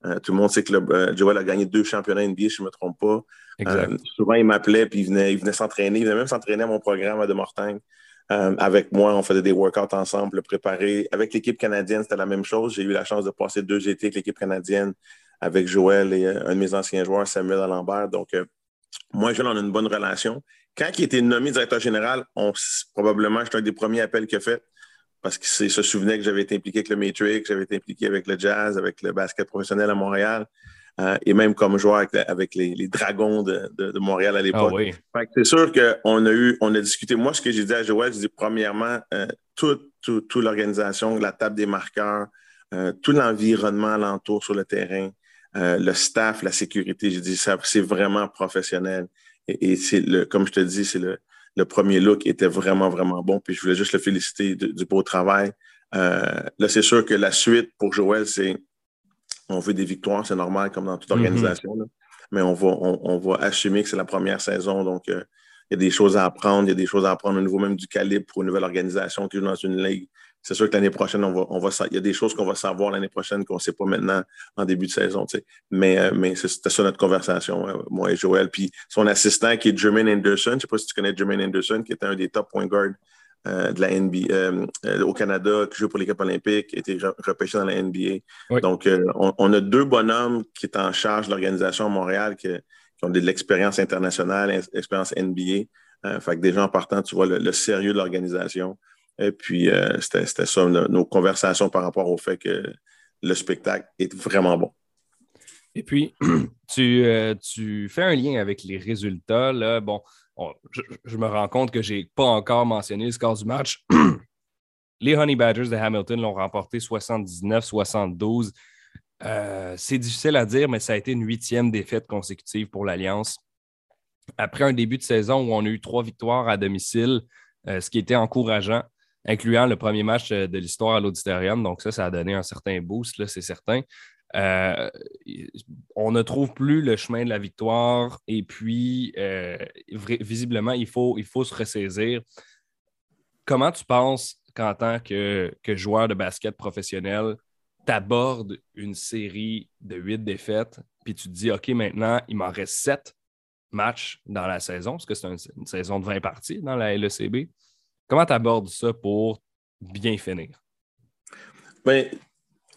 euh, tout le monde sait que le, Joel a gagné deux championnats NBA, si je ne me trompe pas. Euh, souvent, il m'appelait, puis il venait, il venait s'entraîner. Il venait même s'entraîner à mon programme à De Mortagne. Euh, avec moi, on faisait des workouts ensemble, le préparer. Avec l'équipe canadienne, c'était la même chose. J'ai eu la chance de passer deux étés avec l'équipe canadienne, avec Joël et un de mes anciens joueurs, Samuel Alembert. Donc, moi et Joël, on a une bonne relation. Quand il était nommé directeur général, on, probablement, j'étais un des premiers appels qu'il a fait parce qu'il se souvenait que j'avais été impliqué avec le Matrix, j'avais été impliqué avec le jazz, avec le basket professionnel à Montréal, euh, et même comme joueur avec, les, Dragons de, Montréal à l'époque. Ah c'est sûr qu'on a eu, on a discuté. Moi, ce que j'ai dit à Joël, j'ai dit premièrement, euh, toute, l'organisation, la table des marqueurs, euh, tout l'environnement alentour sur le terrain, le staff, la sécurité, j'ai dit ça, c'est vraiment professionnel. Et, et c'est le, comme je te dis, c'est le, le premier look était vraiment, vraiment bon. Puis je voulais juste le féliciter du beau travail. Euh, là, c'est sûr que la suite pour Joël, c'est on veut des victoires, c'est normal comme dans toute mm-hmm. organisation. Mais on va, on, va assumer que c'est la première saison. Donc, euh, il y a des choses à apprendre, il y a des choses à apprendre au niveau même du calibre pour une nouvelle organisation qui joue dans une ligue c'est sûr que l'année prochaine, on va, on va, il y a des choses qu'on va savoir l'année prochaine qu'on ne sait pas maintenant en début de saison. Mais, euh, mais c'était ça notre conversation, euh, moi et Joël. Puis son assistant qui est Jermaine Anderson, je ne sais pas si tu connais Jermaine Anderson, qui était un des top point guards de la NBA au Canada, qui joue pour l'équipe olympique, a été repêché dans la NBA. Donc, on, a deux bonhommes qui sont en charge de l'organisation à Montréal, qui, ont de l'expérience internationale, expérience NBA. fait que déjà en partant, tu vois le, sérieux de l'organisation. Et puis, c'était ça, nos conversations par rapport au fait que le spectacle est vraiment bon. Et puis, tu, tu, fais un lien avec les résultats. Là. Bon, je, me rends compte que je n'ai pas encore mentionné le score du match. les Honey Badgers de Hamilton l'ont remporté 79-72. Euh, c'est difficile à dire, mais ça a été une huitième défaite consécutive pour l'Alliance. Après un début de saison où on a eu trois victoires à domicile, euh, ce qui était encourageant, incluant le premier match euh, de l'histoire à l'auditorium. Donc, ça, ça a donné un certain boost, c'est certain. Euh, on ne trouve plus le chemin de la victoire et puis, euh, visiblement, il faut, il faut se ressaisir. Comment tu penses qu'en tant que, joueur de basket professionnel, tu abordes une série de huit défaites, puis tu te dis, OK, maintenant, il m'en reste sept matchs dans la saison, parce que c'est une, saison de 20 parties dans la LECB. Comment tu abordes ça pour bien finir? Bien,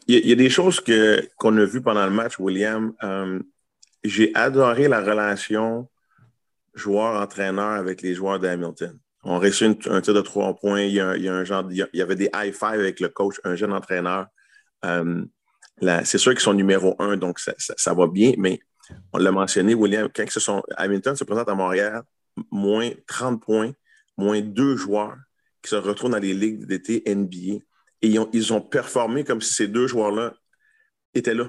il y, a des choses qu'on a vues pendant le match, William. Euh, j'ai adoré la relation joueur-entraîneur avec les joueurs d'Hamilton. On reçu un tir de trois points. Il y, a, un genre, il y avait des high-five avec le coach, un jeune entraîneur. Euh, c'est sûr qu'ils sont numéro un, donc ça, va bien, mais on l'a mentionné, William, quand sont, Hamilton se présente à Montréal, moins 30 points, moins deux joueurs qui se retrouvent dans les ligues d'été NBA et ils ont, performé comme si ces deux joueurs-là étaient là.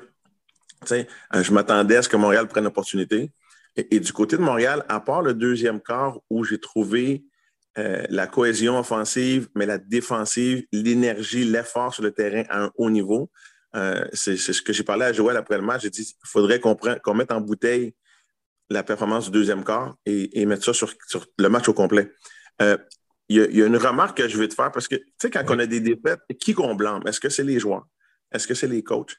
Euh, je m'attendais à ce que Montréal prenne l'opportunité. Et, du côté de Montréal, à part le deuxième quart où j'ai trouvé euh, la cohésion offensive, mais la défensive, l'énergie, l'effort sur le terrain à un haut niveau, euh, c'est ce que j'ai parlé à Joël après le match. J'ai dit il faudrait qu'on mette en bouteille la performance du deuxième quart et, mettre ça sur, le match au complet il y, a, une remarque que je vais te faire parce que, tu sais, quand on a des défaites, qui qu'on blâme? Est-ce que c'est les joueurs? Est-ce que c'est les coachs?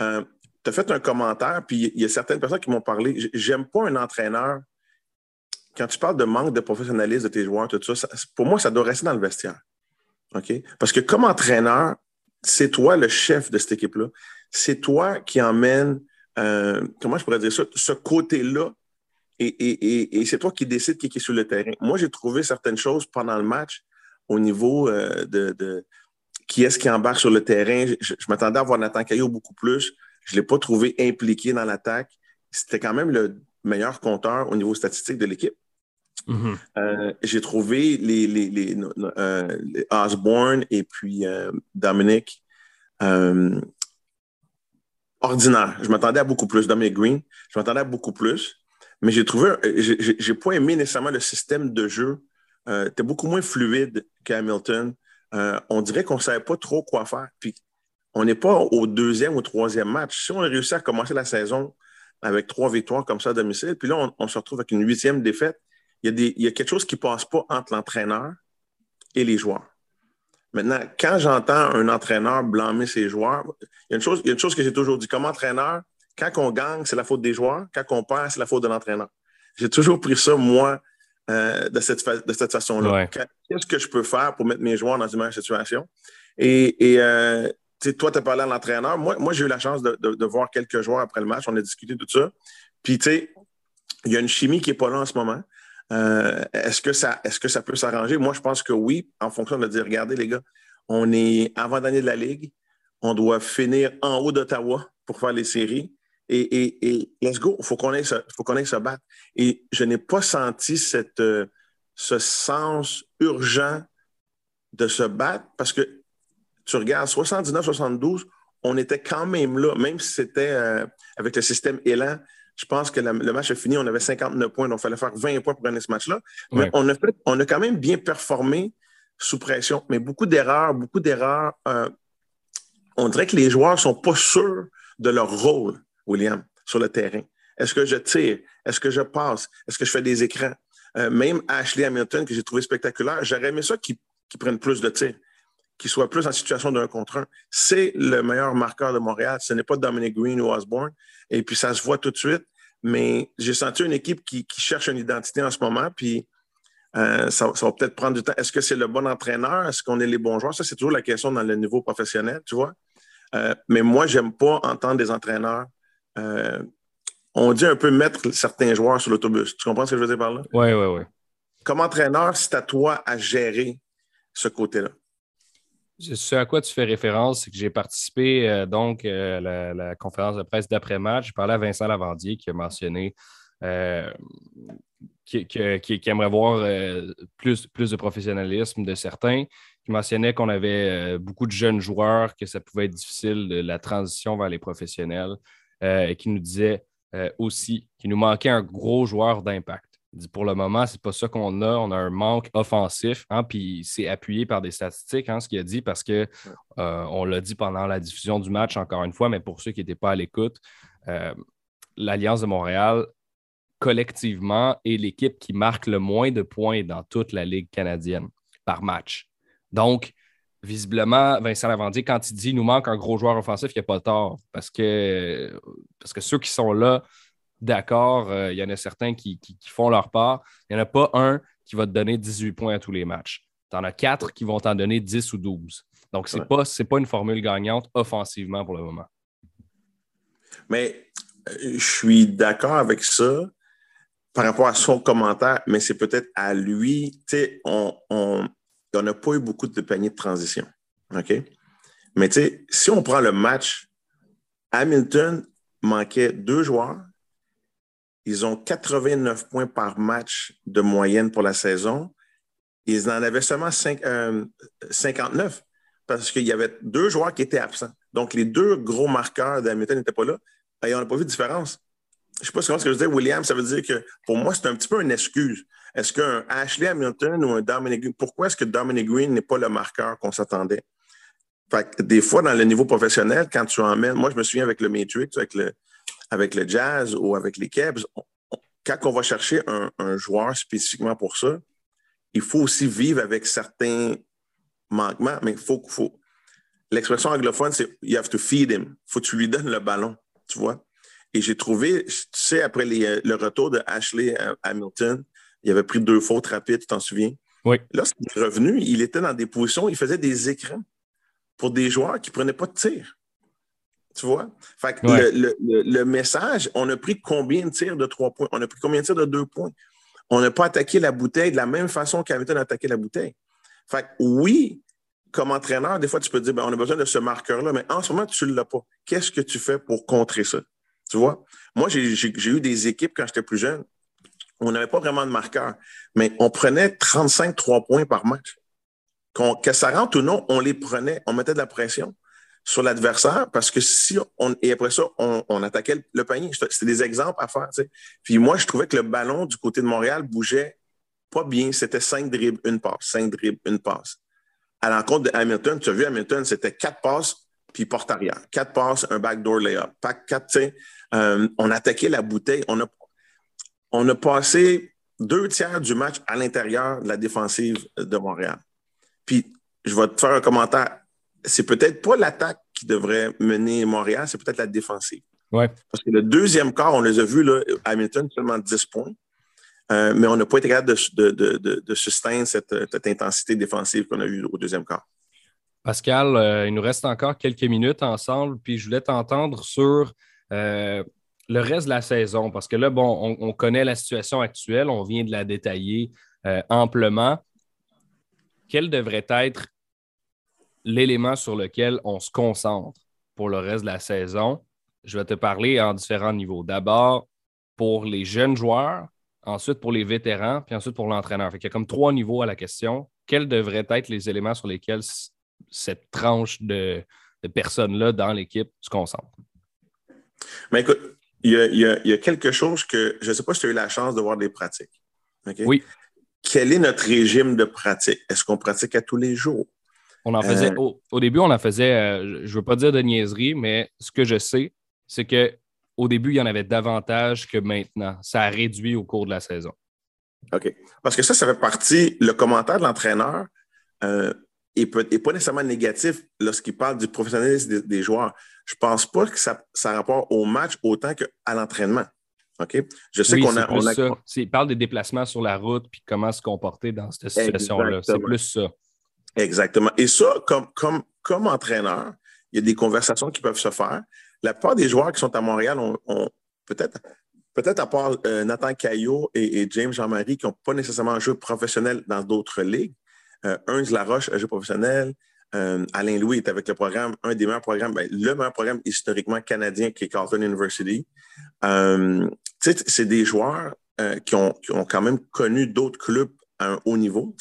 Euh, tu as fait un commentaire, puis il y a certaines personnes qui m'ont parlé. J'aime pas un entraîneur. Quand tu parles de manque de professionnalisme de tes joueurs, tout ça, pour moi, ça doit rester dans le vestiaire. OK? Parce que comme entraîneur, c'est toi le chef de cette équipe-là. C'est toi qui emmène, euh, comment je pourrais dire ça, ce côté-là et, c'est toi qui décides qui est sur le terrain. Moi, j'ai trouvé certaines choses pendant le match au niveau euh, de, qui est-ce qui embarque sur le terrain. Je, m'attendais à voir Nathan Caillot beaucoup plus. Je ne l'ai pas trouvé impliqué dans l'attaque. C'était quand même le meilleur compteur au niveau statistique de l'équipe. Mm-hmm. Euh, j'ai trouvé les, les, euh, Osborne et puis Dominic ordinaires. Je m'attendais à beaucoup plus. Dominic Green, je m'attendais à beaucoup plus. Mais j'ai trouvé, euh, j'ai pas aimé nécessairement le système de jeu. Euh, tu beaucoup moins fluide qu'Hamilton. Euh, on dirait qu'on ne savait pas trop quoi faire. Puis on n'est pas au deuxième ou troisième match. Si on a réussi à commencer la saison avec trois victoires comme ça à domicile, puis là, on, se retrouve avec une huitième défaite, il y, a y a quelque chose qui ne passe pas entre l'entraîneur et les joueurs. Maintenant, quand j'entends un entraîneur blâmer ses joueurs, il y a une chose, il y a une chose que j'ai toujours dit. Comme entraîneur, quand on gagne, c'est la faute des joueurs. Quand on perd, c'est la faute de l'entraîneur. J'ai toujours pris ça, moi, euh, de cette, de cette façon-là. Qu'est-ce que je peux faire pour mettre mes joueurs dans une meilleure situation? Et, et euh, toi, tu as parlé à l'entraîneur. Moi, moi j'ai eu la chance de, voir quelques joueurs après le match. On a discuté de tout ça. Puis, tu sais, il y a une chimie qui n'est pas là en ce moment. Euh, est-ce, que ça, est-ce que ça peut s'arranger? Moi, je pense que oui, en fonction de dire, regardez, les gars, on est avant-dernier de la Ligue. On doit finir en haut d'Ottawa pour faire les séries. Et, let's go, il faut qu'on aille, se battre. Et je n'ai pas senti cette, euh, ce sens urgent de se battre parce que tu regardes 79-72, on était quand même là, même si c'était euh, avec le système Élan. Je pense que le match a fini, on avait 59 points, donc il fallait faire 20 points pour gagner ce match-là. Mais on a, on a quand même bien performé sous pression, mais beaucoup d'erreurs, beaucoup d'erreurs. Euh, on dirait que les joueurs ne sont pas sûrs de leur rôle. William, sur le terrain? Est-ce que je tire? Est-ce que je passe? Est-ce que je fais des écrans? Euh, même Ashley Hamilton, que j'ai trouvé spectaculaire, j'aurais aimé ça qu'il prenne plus de tirs, qu'il soit plus en situation d'un contre un. C'est le meilleur marqueur de Montréal. Ce n'est pas Dominic Green ou Osborne. Et puis, ça se voit tout de suite. Mais j'ai senti une équipe qui, cherche une identité en ce moment. Puis, Euh, ça, va peut-être prendre du temps. Est-ce que c'est le bon entraîneur? Est-ce qu'on est les bons joueurs? Ça, c'est toujours la question dans le niveau professionnel, tu vois. Euh, mais moi, j'aime pas entendre des entraîneurs. Euh, on dit un peu mettre certains joueurs sur l'autobus. Tu comprends ce que je veux dire par là? Oui, oui, oui. Comme entraîneur, c'est à toi à gérer ce côté-là. Ce à quoi tu fais référence, c'est que j'ai participé donc à la, conférence de presse d'après-match. J'ai parlé à Vincent Lavandier qui a mentionné qui, aimerait voir euh, plus, plus de professionnalisme de certains, qui mentionnaient qu'on avait euh, beaucoup de jeunes joueurs, que ça pouvait être difficile de la transition vers les professionnels, euh, qui nous disait aussi qu'il nous manquait un gros joueur d'impact. Pour le moment, ce n'est pas ça qu'on a. On a un manque offensif, hein, puis c'est appuyé par des statistiques, hein, ce qu'il a dit, parce que on l'a dit pendant la diffusion du match, encore une fois, mais pour ceux qui n'étaient pas à l'écoute, l'Alliance de Montréal collectivement est l'équipe qui marque le moins de points dans toute la Ligue canadienne par match. Donc, visiblement, Vincent Lavandier, quand il dit nous manque un gros joueur offensif, il n'y a pas tort. Parce que, parce que ceux qui sont là, d'accord, euh, il y en a certains qui, font leur part. Il n'y en a pas un qui va te donner 18 points à tous les matchs. Tu en as quatre qui vont t'en donner 10 ou 12. Donc, ce n'est pas, pas une formule gagnante offensivement pour le moment. Mais euh, je suis d'accord avec ça par rapport à son commentaire, mais c'est peut-être à lui. Tu sais, on n'a pas eu beaucoup de paniers de transition. OK? Mais tu sais, si on prend le match, Hamilton manquait deux joueurs. Ils ont 89 points par match de moyenne pour la saison. Ils en avaient seulement 59 euh, parce qu'il y avait deux joueurs qui étaient absents. Donc, les deux gros marqueurs d'Hamilton n'étaient pas là. Et on n'a pas vu de différence je ne sais pas ce que je dis, William, ça veut dire que pour moi, c'est un petit peu une excuse. Est-ce qu'un Ashley Hamilton ou un Dominic Green, pourquoi est-ce que Dominic Green n'est pas le marqueur qu'on s'attendait? des fois, dans le niveau professionnel, quand tu emmènes, moi, je me souviens avec le Matrix, avec le, avec le Jazz ou avec les Cavs, quand on va chercher un, joueur spécifiquement pour ça, il faut aussi vivre avec certains manquements, mais il faut l'expression anglophone, c'est you have to feed him. Il faut que tu lui donnes le ballon, tu vois? Et j'ai trouvé, tu sais, après euh, le retour de Ashley euh, Hamilton, il avait pris deux fautes rapides, tu t'en souviens? Oui. Lorsqu'il est revenu, il était dans des positions, il faisait des écrans pour des joueurs qui ne prenaient pas de tir. Tu vois? Fait que le, message, on a pris combien de tirs de trois points? On a pris combien de tirs de deux points? On n'a pas attaqué la bouteille de la même façon qu'Hamilton a attaqué la bouteille. Fait que oui, comme entraîneur, des fois, tu peux dire, ben, on a besoin de ce marqueur-là, mais en ce moment, tu ne l'as pas. Qu'est-ce que tu fais pour contrer ça? Tu vois? Moi, j'ai eu des équipes quand j'étais plus jeune. On n'avait pas vraiment de marqueur, mais on prenait 35 3 points par match. que ça rentre ou non, on les prenait, on mettait de la pression sur l'adversaire parce que si on. Et après ça, on, attaquait le, panier. C'était des exemples à faire. Puis moi, je trouvais que le ballon du côté de Montréal bougeait pas bien. C'était 5 dribbles, une passe, 5 dribbles, une passe. À l'encontre de Hamilton, tu as vu Hamilton, c'était 4 passes, puis porte arrière. Quatre passes, un backdoor layup. Quatre, euh, on attaquait la bouteille. On a, on a passé deux tiers du match à l'intérieur de la défensive de Montréal. Puis, je vais te faire un commentaire. C'est peut-être pas l'attaque qui devrait mener Montréal, c'est peut-être la défensive. Ouais. Parce que le deuxième quart, on les a vus, là, Hamilton, seulement 10 points. Euh, mais on n'a pas été capable de, de, de, de cette, cette, intensité défensive qu'on a eue au deuxième quart. Pascal, euh, il nous reste encore quelques minutes ensemble, puis je voulais t'entendre sur euh, le reste de la saison, parce que là, bon, on, connaît la situation actuelle, on vient de la détailler euh, amplement. Quel devrait être l'élément sur lequel on se concentre pour le reste de la saison? Je vais te parler en différents niveaux. D'abord, pour les jeunes joueurs, ensuite pour les vétérans, puis ensuite pour l'entraîneur. Il y a comme trois niveaux à la question. Quels devraient être les éléments sur lesquels cette tranche de, personnes-là dans l'équipe se concentre. Mais écoute, il y, a, quelque chose que je ne sais pas si tu as eu la chance de voir des pratiques. Oui. Quel est notre régime de pratique? Est-ce qu'on pratique à tous les jours? On en faisait, euh, au, début, on en faisait, euh, je ne veux pas dire de niaiserie, mais ce que je sais, c'est qu'au début, il y en avait davantage que maintenant. Ça a réduit au cours de la saison. OK. Parce que ça, ça fait partie, le commentaire de l'entraîneur, euh, et, pas nécessairement négatif lorsqu'il parle du professionnalisme des, joueurs. Je ne pense pas que ça, ça rapporte au match autant qu'à l'entraînement. OK? Je sais qu'on a. On a... Il parle des déplacements sur la route puis comment se comporter dans cette situation-là. C'est plus ça. Exactement. Et ça, comme, comme, comme entraîneur, il y a des conversations qui peuvent se faire. La plupart des joueurs qui sont à Montréal ont, peut-être, peut-être à part euh, Nathan Caillot et, James Jean-Marie qui n'ont pas nécessairement un jeu professionnel dans d'autres ligues. Euh, Laroche, un jeu professionnel. Euh, Alain Louis est avec le programme, un des meilleurs programmes, ben, le meilleur programme historiquement canadien qui est Carleton University. Euh, c'est des joueurs euh, qui, ont, qui, ont, quand même connu d'autres clubs à un haut niveau.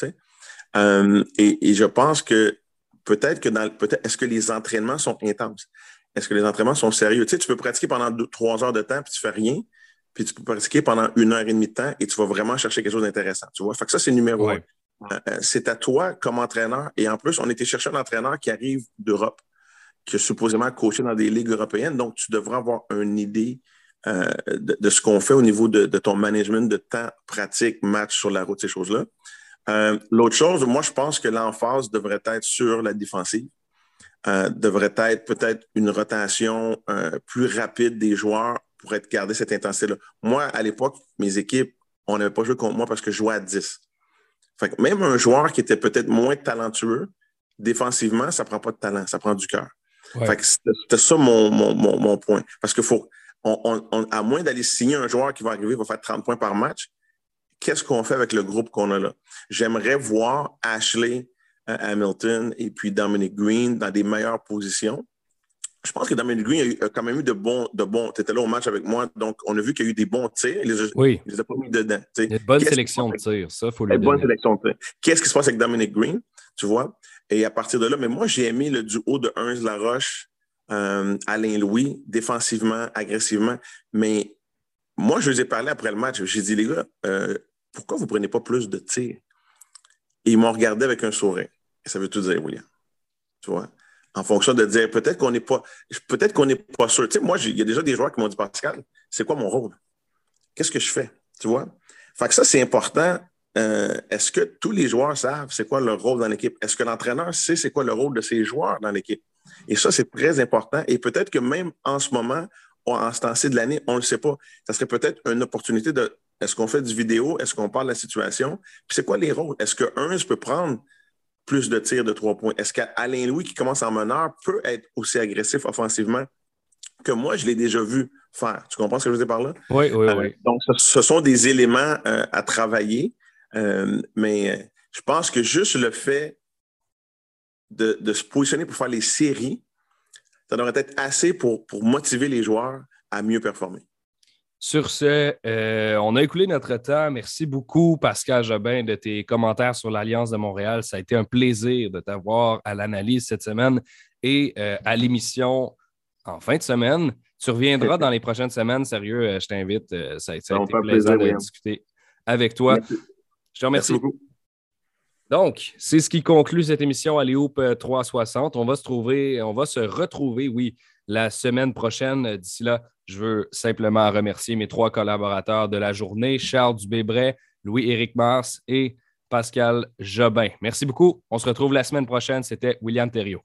Et, et, je pense que peut-être que dans peut-être est-ce que les entraînements sont intenses? Est-ce que les entraînements sont sérieux? Tu, peux pratiquer pendant trois heures de temps puis tu fais rien, puis tu peux pratiquer pendant une heure et demie de temps et tu vas vraiment chercher quelque chose d'intéressant. Tu vois? Fait que ça, c'est numéro un. Euh, euh, c'est à toi comme entraîneur. Et en plus, on était chercher un entraîneur qui arrive d'Europe, qui est supposément coaché dans des ligues européennes. Donc, tu devrais avoir une idée euh, de, ce qu'on fait au niveau de, ton management de temps, pratique, match sur la route, ces choses-là. L'autre chose, moi, je pense que l'emphase devrait être sur la défensive. devrait être peut-être une rotation plus rapide des joueurs pour être gardé cette intensité-là. Moi, à l'époque, mes équipes, on n'avait pas joué contre moi parce que je jouais à 10 même un joueur qui était peut-être moins talentueux, défensivement, ça ne prend pas de talent, ça prend du cœur. C'était ça mon, point. Parce que faut, à moins d'aller signer un joueur qui va arriver, va faire 30 points par match, qu'est-ce qu'on fait avec le groupe qu'on a là? J'aimerais voir Ashley euh, Hamilton et puis Dominic Green dans des meilleures positions je pense que Damien Green a, quand même eu de bons. De bons tu étais là au match avec moi, donc on a vu qu'il y a eu des bons tirs. Il les a, oui. les a pas mis dedans. Une bonne sélection de tirs, ça, il faut le dire. Bonne sélection de tirs. Qu'est-ce qui se passe avec Dominic Green, tu vois? Et à partir de là, mais moi, j'ai aimé le duo de Ernst Laroche, euh, Alain Louis, défensivement, agressivement. Mais moi, je les ai parlé après le match. J'ai dit, les gars, euh, pourquoi vous ne prenez pas plus de tirs? Et ils m'ont regardé avec un sourire. Et ça veut tout dire, William. Tu vois? En fonction de dire peut-être qu'on n'est pas, peut-être qu'on n'est pas sûr. Tu sais, moi, il y a déjà des joueurs qui m'ont dit Pascal, c'est quoi mon rôle? Qu'est-ce que je fais? Tu vois? Fait que ça, c'est important. Euh, est-ce que tous les joueurs savent c'est quoi leur rôle dans l'équipe? Est-ce que l'entraîneur sait c'est quoi le rôle de ces joueurs dans l'équipe? Et ça, c'est très important. Et peut-être que même en ce moment, en ce temps-ci de l'année, on ne le sait pas. Ça serait peut-être une opportunité de est-ce qu'on fait du vidéo? Est-ce qu'on parle de la situation? Puis c'est quoi les rôles? Est-ce qu'un peut prendre plus de tirs de trois points? Est-ce qu'Alain Louis, qui commence en meneur, peut être aussi agressif offensivement que moi, je l'ai déjà vu faire? Tu comprends ce que je veux dire par là? Oui, oui, euh, oui. Donc, ce, sont des éléments euh, à travailler, euh, mais je pense que juste le fait de, se positionner pour faire les séries, ça devrait être assez pour, pour motiver les joueurs à mieux performer. Sur ce, euh, on a écoulé notre temps. Merci beaucoup, Pascal Jobin, de tes commentaires sur l'Alliance de Montréal. Ça a été un plaisir de t'avoir à l'analyse cette semaine et euh, à l'émission en fin de semaine. Tu reviendras dans les prochaines semaines. Sérieux, euh, je t'invite. ça, a été plaisir, de discuter avec toi. Je te remercie. beaucoup. Donc, c'est ce qui conclut cette émission à 360. On va se trouver, on va se retrouver, oui, la semaine prochaine. D'ici là, je veux simplement remercier mes trois collaborateurs de la journée, Charles Dubébret, Louis-Éric Mars et Pascal Jobin. Merci beaucoup. On se retrouve la semaine prochaine. C'était William Thériault.